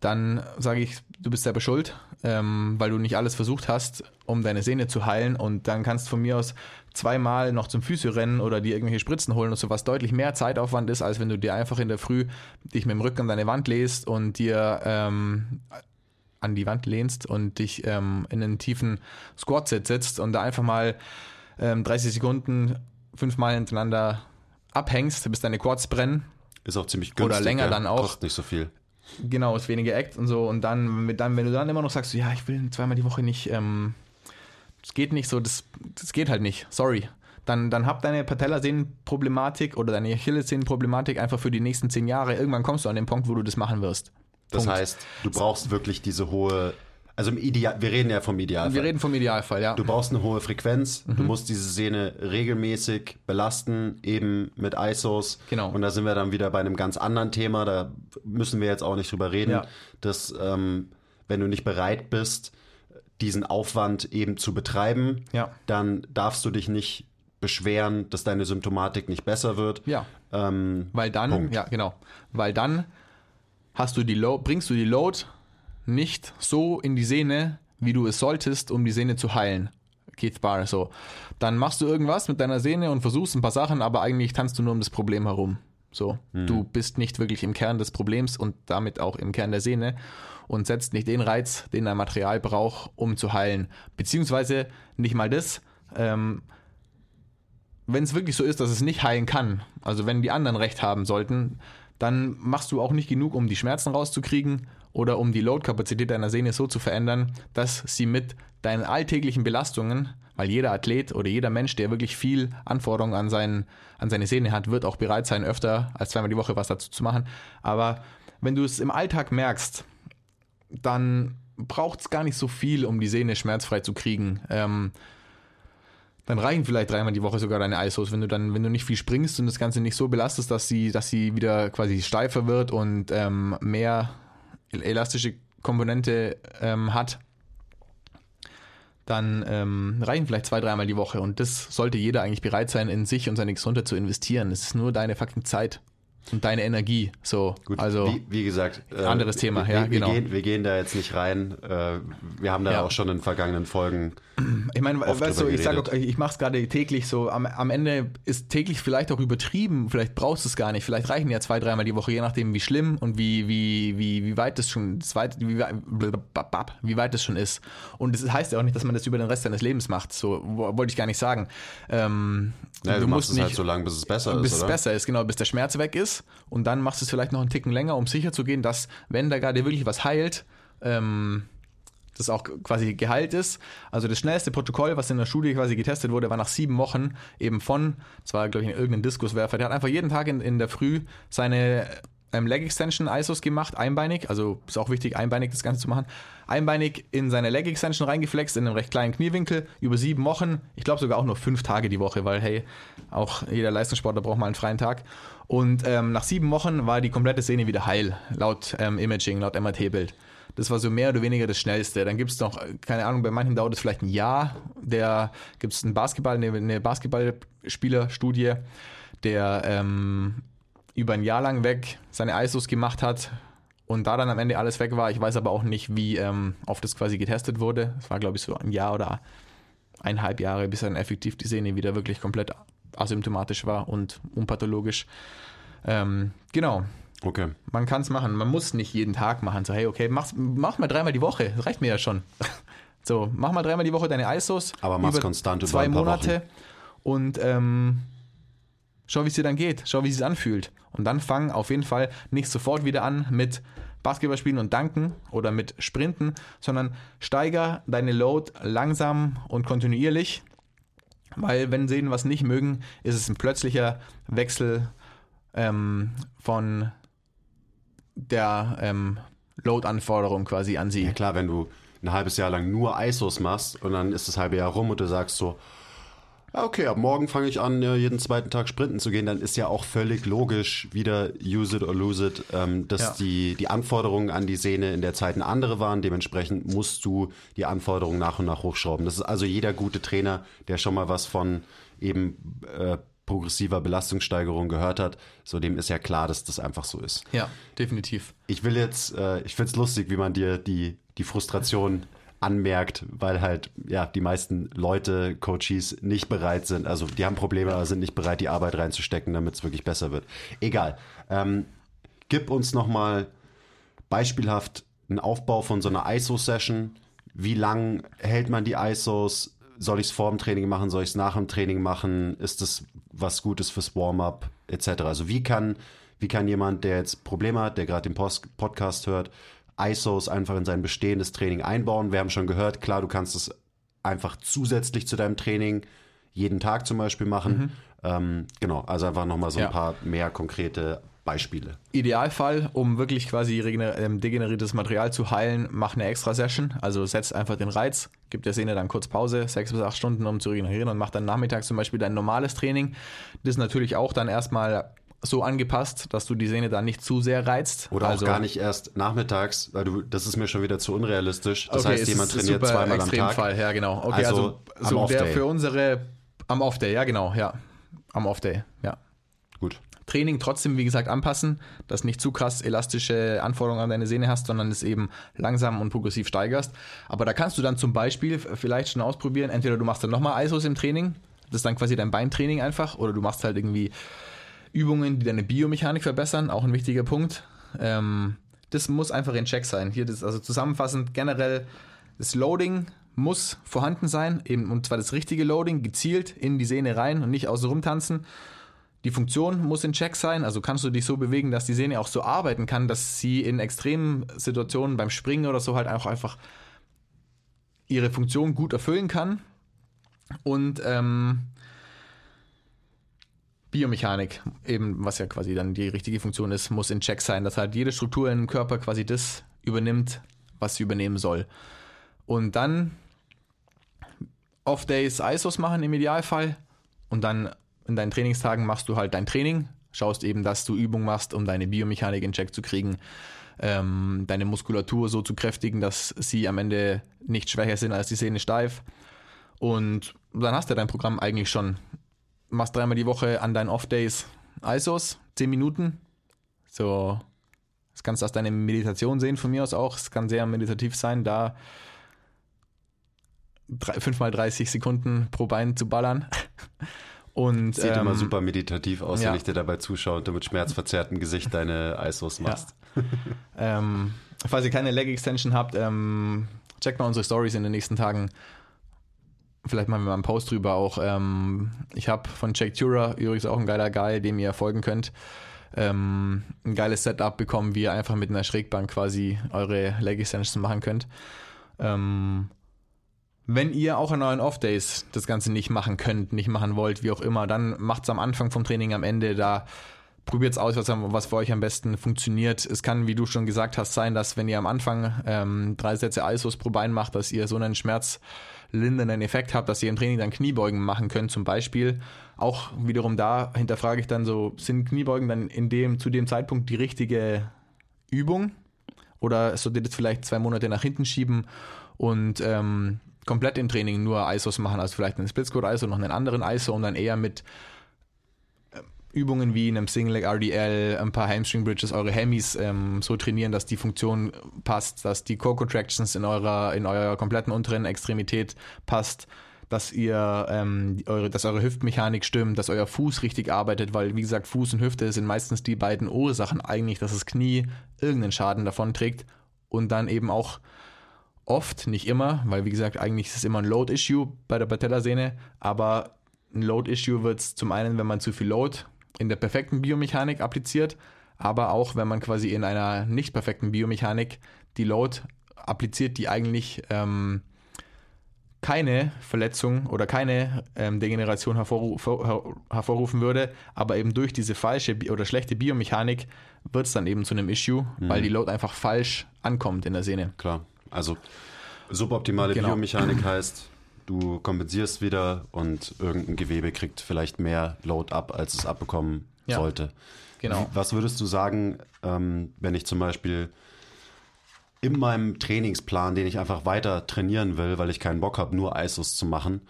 dann sage ich, du bist selber schuld, ähm, weil du nicht alles versucht hast, um deine Sehne zu heilen und dann kannst du von mir aus zweimal noch zum Physio rennen oder dir irgendwelche Spritzen holen und so, was deutlich mehr Zeitaufwand ist, als wenn du dir einfach in der Früh dich mit dem Rücken an deine Wand lässt und dir ähm, an die Wand lehnst und dich ähm, in einen tiefen Squat-Sit sitzt und da einfach mal ähm, 30 Sekunden fünfmal hintereinander abhängst, bis deine Quads brennen.
Ist auch ziemlich günstig.
Oder länger
ja.
dann auch.
Kostet nicht so viel.
Genau, ist weniger Act und so. Und dann, dann, wenn du dann immer noch sagst, ja, ich will zweimal die Woche nicht, ähm, das geht nicht so, das, das geht halt nicht, sorry. Dann, dann hab deine Patellasehnenproblematik oder deine Achillessehnenproblematik einfach für die nächsten zehn Jahre. Irgendwann kommst du an den Punkt, wo du das machen wirst.
Das
Punkt.
heißt, du brauchst wirklich diese hohe, also im Ideal, wir reden ja vom Idealfall.
Wir reden vom Idealfall, ja.
Du brauchst eine hohe Frequenz,
Mhm.
du musst diese Sehne regelmäßig belasten, eben mit ISOs.
Genau.
Und da sind wir dann wieder bei einem ganz anderen Thema, da müssen wir jetzt auch nicht drüber reden,
Ja.
dass ähm, wenn du nicht bereit bist, diesen Aufwand eben zu betreiben,
Ja.
dann darfst du dich nicht beschweren, dass deine Symptomatik nicht besser wird.
Ja.
Ähm,
Weil dann,
Punkt.
ja, genau. Weil dann hast du die Load, bringst du die Load nicht so in die Sehne, wie du es solltest, um die Sehne zu heilen. Keith Barr, so. Dann machst du irgendwas mit deiner Sehne und versuchst ein paar Sachen, aber eigentlich tanzt du nur um das Problem herum. So. Du bist nicht wirklich im Kern des Problems und damit auch im Kern der Sehne und setzt nicht den Reiz, den dein Material braucht, um zu heilen. Beziehungsweise nicht mal das, ähm, wenn es wirklich so ist, dass es nicht heilen kann, also wenn die anderen recht haben sollten, dann machst du auch nicht genug, um die Schmerzen rauszukriegen oder um die Loadkapazität deiner Sehne so zu verändern, dass sie mit deinen alltäglichen Belastungen, weil jeder Athlet oder jeder Mensch, der wirklich viel Anforderungen an, seinen, an seine Sehne hat, wird auch bereit sein, öfter als zweimal die Woche was dazu zu machen. Aber wenn du es im Alltag merkst, dann braucht es gar nicht so viel, um die Sehne schmerzfrei zu kriegen. Ähm, dann reichen vielleicht dreimal die Woche sogar deine ISOs, wenn du dann, wenn du nicht viel springst und das Ganze nicht so belastest, dass sie, dass sie wieder quasi steifer wird und ähm, mehr elastische Komponente ähm, hat, dann ähm, reichen vielleicht zwei, dreimal die Woche. Und das sollte jeder eigentlich bereit sein, in sich und seine Gesundheit zu investieren. Es ist nur deine fucking Zeit und deine Energie. So,
Gut,
also
wie, wie gesagt, äh,
anderes Thema,
wir,
ja,
wir,
genau.
Gehen, wir gehen da jetzt nicht rein. Äh, wir haben da
Ja.
auch schon in vergangenen Folgen
Ich meine, weißt du, ich sage, ich mache es gerade täglich so. Am, am Ende ist täglich vielleicht auch übertrieben. Vielleicht brauchst du es gar nicht. Vielleicht reichen ja zwei, dreimal die Woche, je nachdem, wie schlimm und wie wie wie wie weit es schon das weit, wie, wie weit es schon ist. Und das heißt ja auch nicht, dass man das über den Rest deines Lebens macht. So wo- wollte ich gar nicht sagen. Ähm,
Ja, du, machst es
nicht
halt so lange, bis es besser
bis
ist,
es
oder?
besser ist, genau, bis der Schmerz weg ist. Und dann machst du es vielleicht noch einen Ticken länger, um sicher zu gehen, dass, wenn da gerade wirklich was heilt, ähm, das auch quasi geheilt ist. Also das schnellste Protokoll, was in der Studie quasi getestet wurde, war nach sieben Wochen eben von, das war glaube ich irgendein Diskuswerfer, der hat einfach jeden Tag in, in der Früh seine ähm, Leg Extension ISOs gemacht, einbeinig, also ist auch wichtig, einbeinig das Ganze zu machen, einbeinig in seine Leg Extension reingeflext, in einem recht kleinen Kniewinkel, über sieben Wochen, ich glaube sogar auch nur fünf Tage die Woche, weil hey, auch jeder Leistungssportler braucht mal einen freien Tag. Und ähm, nach sieben Wochen war die komplette Szene wieder heil, laut ähm, Imaging, laut MRT-Bild. Das war so mehr oder weniger das Schnellste. Dann gibt es noch, äh, keine Ahnung, bei manchen dauert es vielleicht ein Jahr. Der gibt es einen Basketball, eine, eine Basketballspielerstudie. der ähm, über ein Jahr lang weg seine ISOs gemacht hat und da dann am Ende alles weg war. Ich weiß aber auch nicht, wie ähm, oft das quasi getestet wurde. Es war, glaube ich, so ein Jahr oder eineinhalb Jahre, bis dann effektiv die Sehne wieder wirklich komplett asymptomatisch war und unpathologisch. Ähm, genau.
Okay.
Man kann es machen. Man muss nicht jeden Tag machen. So, hey, okay, mach's, mach mal dreimal die Woche. Das reicht mir ja schon. So, mach mal dreimal die Woche deine ISOs.
Aber mach's konstant über
zwei Monate. Und ähm, schau, wie es dir dann geht. Schau, wie es sich anfühlt. Und dann fang auf jeden Fall nicht sofort wieder an mit Basketball spielen und danken oder mit Sprinten, sondern steiger deine Load langsam und kontinuierlich. Weil wenn Sehnen was nicht mögen, ist es ein plötzlicher Wechsel ähm, von der ähm, Load-Anforderung quasi an sie.
Ja klar, wenn du ein halbes Jahr lang nur ISOs machst und dann ist das halbe Jahr rum und du sagst so, "Ah, okay, ab morgen fange ich an, jeden zweiten Tag sprinten zu gehen, dann ist ja auch völlig logisch, wieder use it or lose it, ähm, dass
Ja.
die, die Anforderungen an die Sehne in der Zeit eine andere waren. Dementsprechend musst du die Anforderungen nach und nach hochschrauben. Das ist also jeder gute Trainer, der schon mal was von eben äh, progressiver Belastungssteigerung gehört hat, so dem ist ja klar, dass das einfach so ist.
Ja, definitiv.
Ich will jetzt, äh, ich find's lustig, wie man dir die, die Frustration anmerkt, weil halt, ja, die meisten Leute, Coaches nicht bereit sind, also die haben Probleme, aber sind nicht bereit, die Arbeit reinzustecken, damit es wirklich besser wird. Egal. Ähm, gib uns nochmal beispielhaft einen Aufbau von so einer ISO-Session. Wie lang hält man die ISOs? Soll ich es vor dem Training machen? Soll ich es nach dem Training machen? Ist das was Gutes fürs Warm-up? Etc. Also wie kann, wie kann jemand, der jetzt Probleme hat, der gerade den Post Podcast hört, ISOs einfach in sein bestehendes Training einbauen? Wir haben schon gehört, klar, du kannst es einfach zusätzlich zu deinem Training jeden Tag zum Beispiel machen. Ähm, genau, also einfach nochmal so ein
Ja.
paar mehr konkrete Beispiele.
Idealfall, um wirklich quasi ähm, degeneriertes Material zu heilen, mach eine extra Session. Also setzt einfach den Reiz, gib der Sehne dann kurz Pause, sechs bis acht Stunden, um zu regenerieren und mach dann nachmittags zum Beispiel dein normales Training. Das ist natürlich auch dann erstmal so angepasst, dass du die Sehne dann nicht zu sehr reizt.
Oder
also,
auch gar nicht erst nachmittags, weil du, das ist mir schon wieder zu unrealistisch. Das
Okay,
heißt, jemand trainiert zweimal am Tag.
Extremfall, ja genau. Okay,
Also
also, so der für unsere am Off-Day, ja genau, ja. Am Off-Day, ja.
Gut.
Training trotzdem, wie gesagt, anpassen, dass nicht zu krass elastische Anforderungen an deine Sehne hast, sondern es eben langsam und progressiv steigerst. Aber da kannst du dann zum Beispiel vielleicht schon ausprobieren, entweder du machst dann nochmal ISOs im Training, das ist dann quasi dein Beintraining einfach, oder du machst halt irgendwie Übungen, die deine Biomechanik verbessern, auch ein wichtiger Punkt. Ähm, das muss einfach in Check sein. Hier das, also zusammenfassend generell, das Loading muss vorhanden sein, eben, und zwar das richtige Loading, gezielt in die Sehne rein und nicht außen rumtanzen. Die Funktion muss in Check sein, also kannst du dich so bewegen, dass die Sehne auch so arbeiten kann, dass sie in extremen Situationen beim Springen oder so halt auch einfach ihre Funktion gut erfüllen kann. Und ähm, Biomechanik, eben was ja quasi dann die richtige Funktion ist, muss in Check sein, dass halt jede Struktur im Körper quasi das übernimmt, was sie übernehmen soll. Und dann Off-Days ISOs machen im Idealfall und dann in deinen Trainingstagen machst du halt dein Training, schaust eben, dass du Übung machst, um deine Biomechanik in Check zu kriegen, ähm, deine Muskulatur so zu kräftigen, dass sie am Ende nicht schwächer sind als die Sehne steif. Und dann hast du dein Programm eigentlich schon. Machst dreimal die Woche an deinen Off-Days ISOs, 10 Minuten. So, das kannst du aus deiner Meditation sehen von mir aus auch. Es kann sehr meditativ sein, da 5 mal 30 Sekunden pro Bein zu ballern. Und,
Sieht immer
ähm,
super meditativ aus,
ja.
wenn ich dir dabei zuschaue und du mit schmerzverzerrtem Gesicht deine ISOs machst.
Ähm, falls ihr keine Leg Extension habt, ähm, checkt mal unsere Stories in den nächsten Tagen. Vielleicht machen wir mal einen Post drüber auch. Ähm, ich habe von Jack Tura übrigens auch ein geiler Guy, dem ihr folgen könnt. Ähm, ein geiles Setup bekommen, wie ihr einfach mit einer Schrägbank quasi eure Leg Extensions machen könnt. Ähm, wenn ihr auch an euren Off-Days das Ganze nicht machen könnt, nicht machen wollt, wie auch immer, dann macht es am Anfang vom Training, am Ende, da probiert es aus, was, was für euch am besten funktioniert. Es kann, wie du schon gesagt hast, sein, dass wenn ihr am Anfang ähm, drei Sätze ISOs pro Bein macht, dass ihr so einen schmerzlindernden Effekt habt, dass ihr im Training dann Kniebeugen machen könnt zum Beispiel. Auch wiederum da hinterfrage ich dann so, sind Kniebeugen dann in dem, zu dem Zeitpunkt die richtige Übung? Oder solltet ihr das vielleicht zwei Monate nach hinten schieben und ähm, komplett im Training nur ISOs machen, also vielleicht einen Split Squat ISO, noch einen anderen ISO und dann eher mit Übungen wie in einem Single Leg RDL, ein paar Hamstring Bridges, eure Hemis ähm, so trainieren, dass die Funktion passt, dass die Core Contractions in eurer, in eurer kompletten unteren Extremität passt, dass ihr ähm, eure, dass eure Hüftmechanik stimmt, dass euer Fuß richtig arbeitet, weil wie gesagt, Fuß und Hüfte sind meistens die beiden Ursachen eigentlich, dass das Knie irgendeinen Schaden davon trägt und dann eben auch oft, nicht immer, weil wie gesagt, eigentlich ist es immer ein Load-Issue bei der Patellasehne, aber ein Load-Issue wird es zum einen, wenn man zu viel Load in der perfekten Biomechanik appliziert, aber auch wenn man quasi in einer nicht perfekten Biomechanik die Load appliziert, die eigentlich ähm, keine Verletzung oder keine ähm, Degeneration hervorru her hervorrufen würde, aber eben durch diese falsche Bi oder schlechte Biomechanik wird es dann eben zu einem Issue, mhm. weil die Load einfach falsch ankommt in der Sehne.
Klar, also suboptimale genau. Biomechanik heißt, du kompensierst wieder und irgendein Gewebe kriegt vielleicht mehr Load ab, als es abbekommen ja. sollte. Genau. Was würdest du sagen, ähm, wenn ich zum Beispiel in meinem Trainingsplan, den ich einfach weiter trainieren will, weil ich keinen Bock habe, nur ISOs zu machen,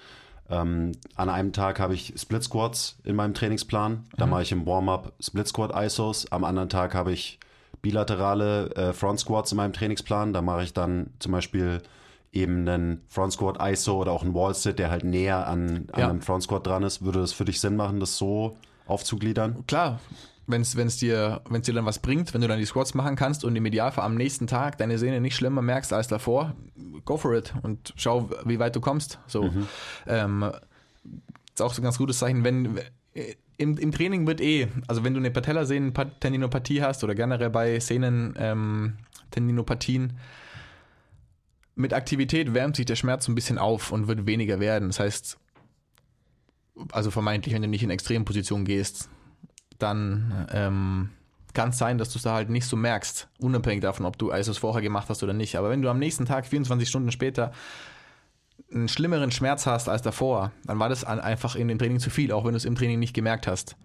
ähm, an einem Tag habe ich Split Squats in meinem Trainingsplan. Da mhm. mache ich im Warm-up Split Squat ISOs. Am anderen Tag habe ich bilaterale äh, Front Squats in meinem Trainingsplan. Da mache ich dann zum Beispiel eben einen Front Squat ISO oder auch einen Wall Sit, der halt näher an, an ja. einem Front Squat dran ist. Würde das für dich Sinn machen, das so aufzugliedern?
Klar, wenn es dir, wenn's dir dann was bringt, wenn du dann die Squats machen kannst und im Idealfall am nächsten Tag deine Sehne nicht schlimmer merkst als davor, go for it und schau, wie weit du kommst. So. Mhm. Ähm, ist auch so ein ganz gutes Zeichen, wenn im, im Training wird eh, also wenn du eine Patellasehnentendinopathie hast oder generell bei Sehnentendinopathien, ähm, mit Aktivität wärmt sich der Schmerz so ein bisschen auf und wird weniger werden. Das heißt, also vermeintlich, wenn du nicht in Extremposition gehst, dann ähm, kann es sein, dass du es da halt nicht so merkst, unabhängig davon, ob du ISOs vorher gemacht hast oder nicht. Aber wenn du am nächsten Tag, 24 Stunden später, einen schlimmeren Schmerz hast als davor, dann war das einfach in dem Training zu viel, auch wenn du es im Training nicht gemerkt hast.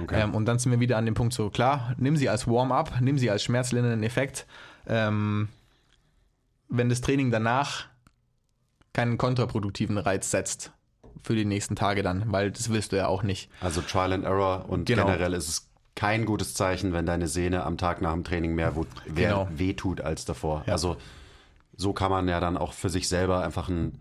Okay. Ähm, und dann sind wir wieder an dem Punkt so, klar, nimm sie als Warm-up, nimm sie als schmerzlindernden Effekt. Ähm, wenn das Training danach keinen kontraproduktiven Reiz setzt für die nächsten Tage dann, weil das willst du ja auch nicht.
Also Trial and Error und genau. generell ist es kein gutes Zeichen, wenn deine Sehne am Tag nach dem Training mehr genau. wehtut als davor. Ja. Also so kann man ja dann auch für sich selber einfach einen,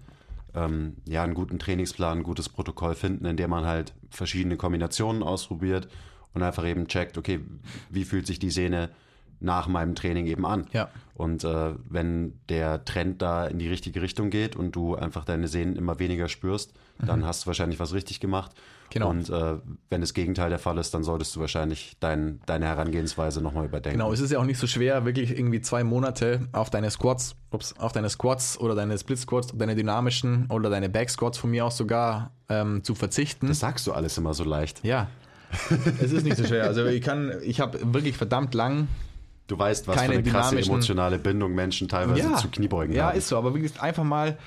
ähm, ja, einen guten Trainingsplan, ein gutes Protokoll finden, in dem man halt verschiedene Kombinationen ausprobiert und einfach eben checkt, okay, wie fühlt sich die Sehne nach meinem Training eben an.
Ja.
Und äh, wenn der Trend da in die richtige Richtung geht und du einfach deine Sehnen immer weniger spürst, mhm. dann hast du wahrscheinlich was richtig gemacht. Genau. Und äh, wenn das Gegenteil der Fall ist, dann solltest du wahrscheinlich dein, deine Herangehensweise nochmal überdenken.
Genau, es ist ja auch nicht so schwer, wirklich irgendwie zwei Monate auf deine Squats, ups, auf deine Squats oder deine Split Squats, deine dynamischen oder deine Back Squats von mir aus sogar ähm, zu verzichten.
Das sagst du alles immer so leicht.
Ja. es ist nicht so schwer. Also ich kann, ich habe wirklich verdammt lang
Du weißt, was Keine für eine krasse emotionale Bindung Menschen teilweise ja, zu Kniebeugen
ja,
haben.
Ja, ist so, aber wirklich einfach mal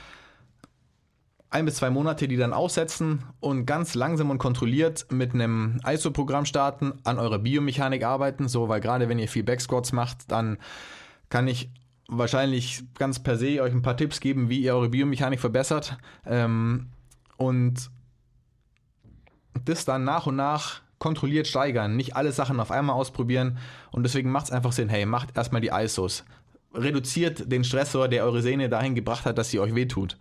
ein bis zwei Monate, die dann aussetzen und ganz langsam und kontrolliert mit einem ISO-Programm starten, an eurer Biomechanik arbeiten, so, weil gerade wenn ihr viel Backsquats macht, dann kann ich wahrscheinlich ganz per se euch ein paar Tipps geben, wie ihr eure Biomechanik verbessert. Ähm, und das dann nach und nach kontrolliert steigern, nicht alle Sachen auf einmal ausprobieren und deswegen macht es einfach Sinn, hey, macht erstmal die ISOs. Reduziert den Stressor, der eure Sehne dahin gebracht hat, dass sie euch wehtut.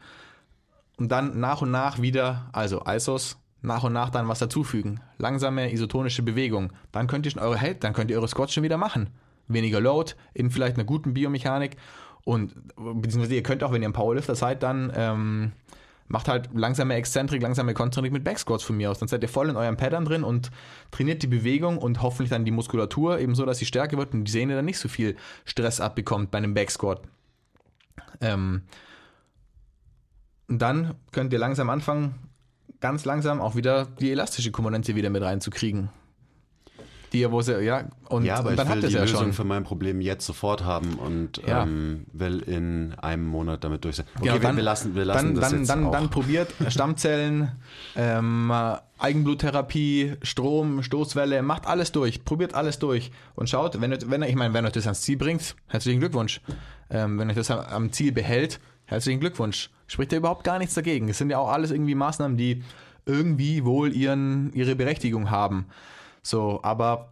Und dann nach und nach wieder, also ISOs, nach und nach dann was dazufügen. Langsame isotonische Bewegung. Dann könnt ihr eure, hey, dann könnt ihr eure Squats schon wieder machen. Weniger Load, in vielleicht einer guten Biomechanik. Und beziehungsweise ihr könnt auch, wenn ihr ein Powerlifter seid, dann ähm, macht halt langsame Exzentrik, langsame Konzentrik mit Backsquats von mir aus. Dann seid ihr voll in eurem Pattern drin und trainiert die Bewegung und hoffentlich dann die Muskulatur eben so, dass sie stärker wird und die Sehne dann nicht so viel Stress abbekommt bei einem Backsquat. Ähm, und dann könnt ihr langsam anfangen, ganz langsam auch wieder die elastische Komponente wieder mit reinzukriegen die wo sie, ja,
und, ja, aber und dann ich will die ja Lösung schon. für mein Problem jetzt sofort haben und ja. ähm, will in einem Monat damit durch sein. Okay,
genau, dann, wir lassen, wir lassen dann, das dann, jetzt dann, auch. dann probiert Stammzellen, ähm, Eigenbluttherapie, Strom, Stoßwelle, macht alles durch, probiert alles durch und schaut, wenn, wenn ich meine, wenn euch das ans Ziel bringt, herzlichen Glückwunsch. Ähm, wenn euch das am Ziel behält, herzlichen Glückwunsch. Spricht ja überhaupt gar nichts dagegen. Es sind ja auch alles irgendwie Maßnahmen, die irgendwie wohl ihren, ihre Berechtigung haben. So, aber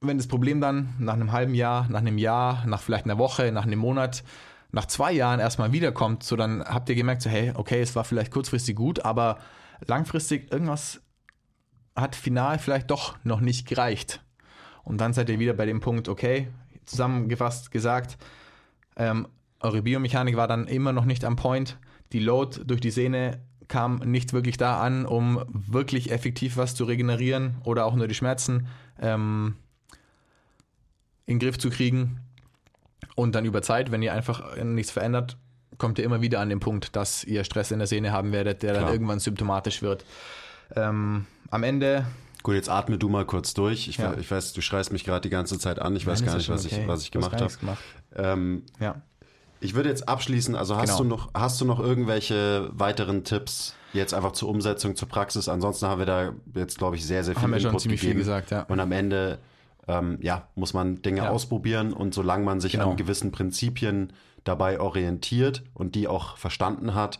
wenn das Problem dann nach einem halben Jahr, nach einem Jahr, nach vielleicht einer Woche, nach einem Monat, nach zwei Jahren erstmal wiederkommt, so dann habt ihr gemerkt, so hey, okay, es war vielleicht kurzfristig gut, aber langfristig irgendwas hat final vielleicht doch noch nicht gereicht. Und dann seid ihr wieder bei dem Punkt, okay, zusammengefasst gesagt, ähm, eure Biomechanik war dann immer noch nicht am Point. Die Load durch die Sehne kam nicht wirklich da an, um wirklich effektiv was zu regenerieren oder auch nur die Schmerzen ähm, in den Griff zu kriegen. Und dann über Zeit, wenn ihr einfach nichts verändert, kommt ihr immer wieder an den Punkt, dass ihr Stress in der Sehne haben werdet, der
Klar.
dann irgendwann symptomatisch wird. Ähm, am Ende
Gut, jetzt atme du mal kurz durch. Ich,
Ja.
ich weiß, du schreist mich gerade die ganze Zeit an. Ich weiß
Nein,
gar
ist
nicht, was
schon
ich,
okay.
was ich gemacht
gar
habe. Ähm,
Ja.
Ich würde jetzt abschließen, also hast
Genau.
du noch, hast du noch irgendwelche weiteren Tipps jetzt einfach zur Umsetzung, zur Praxis? Ansonsten haben wir da jetzt, glaube ich, sehr, sehr viel
Haben wir schon ziemlich viel
gegeben.
gesagt, ja.
Und am Ende, ähm, ja, muss man Dinge
Ja.
ausprobieren und solange man sich
Genau.
an gewissen Prinzipien dabei orientiert und die auch verstanden hat,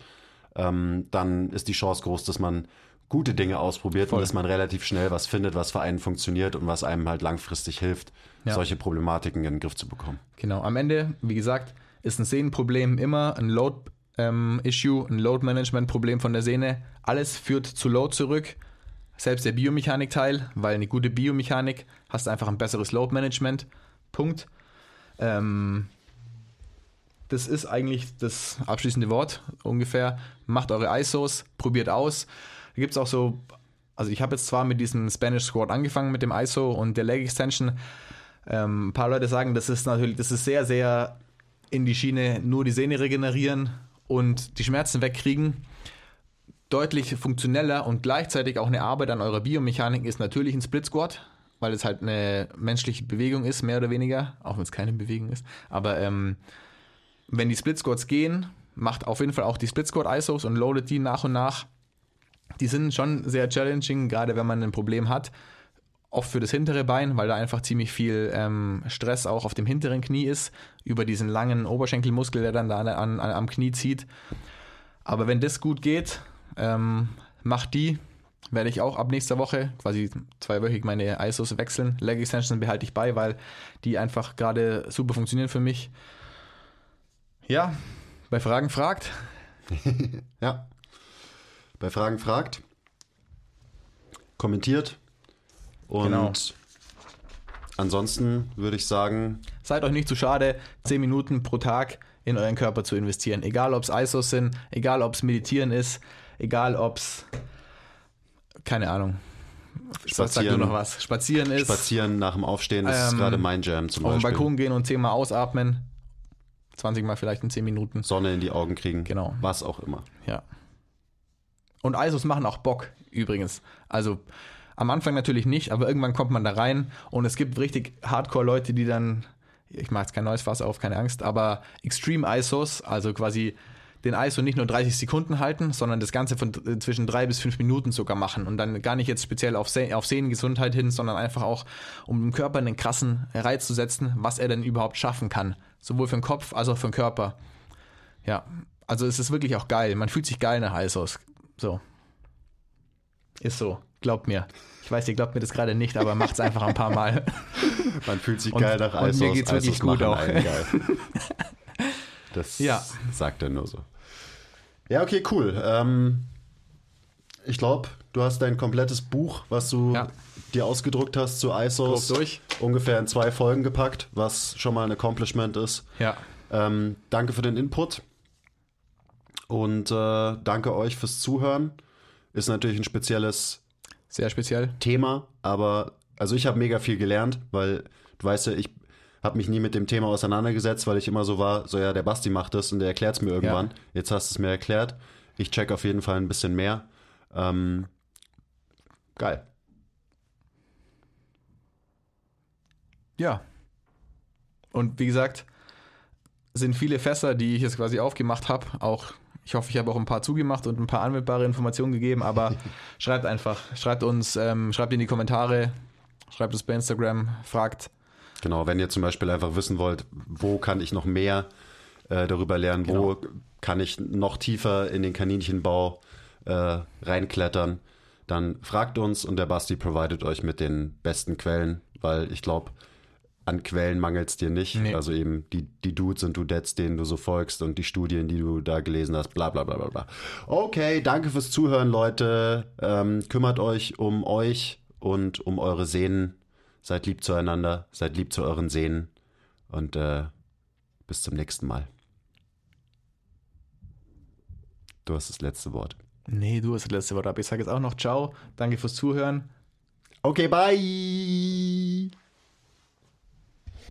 ähm, dann ist die Chance groß, dass man gute Dinge ausprobiert
Voll.
und dass man relativ schnell was findet, was für einen funktioniert und was einem halt langfristig hilft,
Ja.
solche Problematiken in den Griff zu bekommen.
Genau, am Ende, wie gesagt, ist ein Sehnenproblem immer ein Load-Issue, ein Load-Management-Problem von der Sehne. Alles führt zu Load zurück. Selbst der Biomechanik-Teil, weil eine gute Biomechanik hast einfach ein besseres Load-Management. Punkt. Ähm, das ist eigentlich das abschließende Wort ungefähr. Macht eure ISOs, probiert aus. Da gibt es auch so, also ich habe jetzt zwar mit diesem Spanish Squad angefangen mit dem ISO und der Leg Extension. Ähm, ein paar Leute sagen, das ist natürlich, das ist sehr, sehr in die Schiene nur die Sehne regenerieren und die Schmerzen wegkriegen. Deutlich funktioneller und gleichzeitig auch eine Arbeit an eurer Biomechanik ist natürlich ein Split Squat, weil es halt eine menschliche Bewegung ist, mehr oder weniger, auch wenn es keine Bewegung ist. Aber ähm, wenn die Split Squats gehen, macht auf jeden Fall auch die Split Squat ISOs und loadet die nach und nach. Die sind schon sehr challenging, gerade wenn man ein Problem hat. Oft für das hintere Bein, weil da einfach ziemlich viel ähm, Stress auch auf dem hinteren Knie ist, über diesen langen Oberschenkelmuskel, der dann da an, an, am Knie zieht. Aber wenn das gut geht, ähm, macht die, werde ich auch ab nächster Woche quasi zweiwöchig meine ISOs wechseln. Leg Extension behalte ich bei, weil die einfach gerade super funktionieren für mich. Ja, bei Fragen fragt.
Ja. Bei Fragen fragt, kommentiert und
Genau.
ansonsten würde ich sagen,
Seid euch nicht zu schade, 10 Minuten pro Tag in euren Körper zu investieren. Egal ob es ISOs sind, egal ob es Meditieren ist, egal ob es, keine Ahnung, du noch was? Spazieren ist,
spazieren nach dem Aufstehen ist
Ähm,
gerade mein Jam zum
auf den
Beispiel.
Balkon gehen und 10 Mal ausatmen. 20 Mal vielleicht in 10 Minuten.
Sonne in die Augen kriegen,
Genau.
was auch immer.
Ja. Und ISOs machen auch Bock, übrigens. Also am Anfang natürlich nicht, aber irgendwann kommt man da rein und es gibt richtig Hardcore-Leute, die dann, ich mache jetzt kein neues Fass auf, keine Angst, aber Extreme ISOs, also quasi den ISO nicht nur 30 Sekunden halten, sondern das Ganze von äh, zwischen drei bis fünf Minuten sogar machen und dann gar nicht jetzt speziell auf, Se auf Sehnengesundheit hin, sondern einfach auch, um dem Körper einen krassen Reiz zu setzen, was er denn überhaupt schaffen kann. Sowohl für den Kopf als auch für den Körper. Ja, also es ist wirklich auch geil. Man fühlt sich geil nach ISOs. So. Ist so. Glaubt mir. Ich weiß, ihr glaubt mir das gerade nicht, aber macht's einfach ein paar Mal.
Man fühlt sich
Und-
geil nach
und mir geht's wirklich gut auch.
Das
Ja.
sagt er nur so. Ja, okay, cool. Ähm, ich glaube, du hast dein komplettes Buch, was du
Ja.
dir ausgedruckt hast zu ISOs, ungefähr in zwei Folgen gepackt, was schon mal ein Accomplishment ist.
Ja.
Ähm, danke für den Input und äh, danke euch fürs Zuhören. Ist natürlich ein spezielles
Sehr speziell.
Thema, aber also ich habe mega viel gelernt, weil du weißt ja, ich habe mich nie mit dem Thema auseinandergesetzt, weil ich immer so war, so ja, der Basti macht das und der erklärt es mir irgendwann. Jetzt hast du es mir erklärt. Ich check auf jeden Fall ein bisschen mehr. Ähm, geil.
Ja. Und wie gesagt, sind viele Fässer, die ich jetzt quasi aufgemacht habe. Auch, ich hoffe, ich habe auch ein paar zugemacht und ein paar anwendbare Informationen gegeben, aber schreibt einfach, schreibt uns, ähm, schreibt in die Kommentare, schreibt es bei Instagram, fragt.
Genau, wenn ihr zum Beispiel einfach wissen wollt, wo kann ich noch mehr äh, darüber lernen, wo kann ich noch tiefer in den Kaninchenbau äh, reinklettern, dann fragt uns und der Basti providet euch mit den besten Quellen, weil ich glaube, an Quellen mangelt es dir nicht.
Nee.
Also eben die, die Dudes und Dudettes, denen du so folgst und die Studien, die du da gelesen hast, bla bla bla bla bla. Okay, danke fürs Zuhören, Leute. Ähm, kümmert euch um euch und um eure Sehnen. Seid lieb zueinander, seid lieb zu euren Sehnen und äh, bis zum nächsten Mal. Du hast das letzte Wort.
Nee, du hast das letzte Wort ab. Ich sage jetzt auch noch Ciao. Danke fürs Zuhören.
Okay, bye.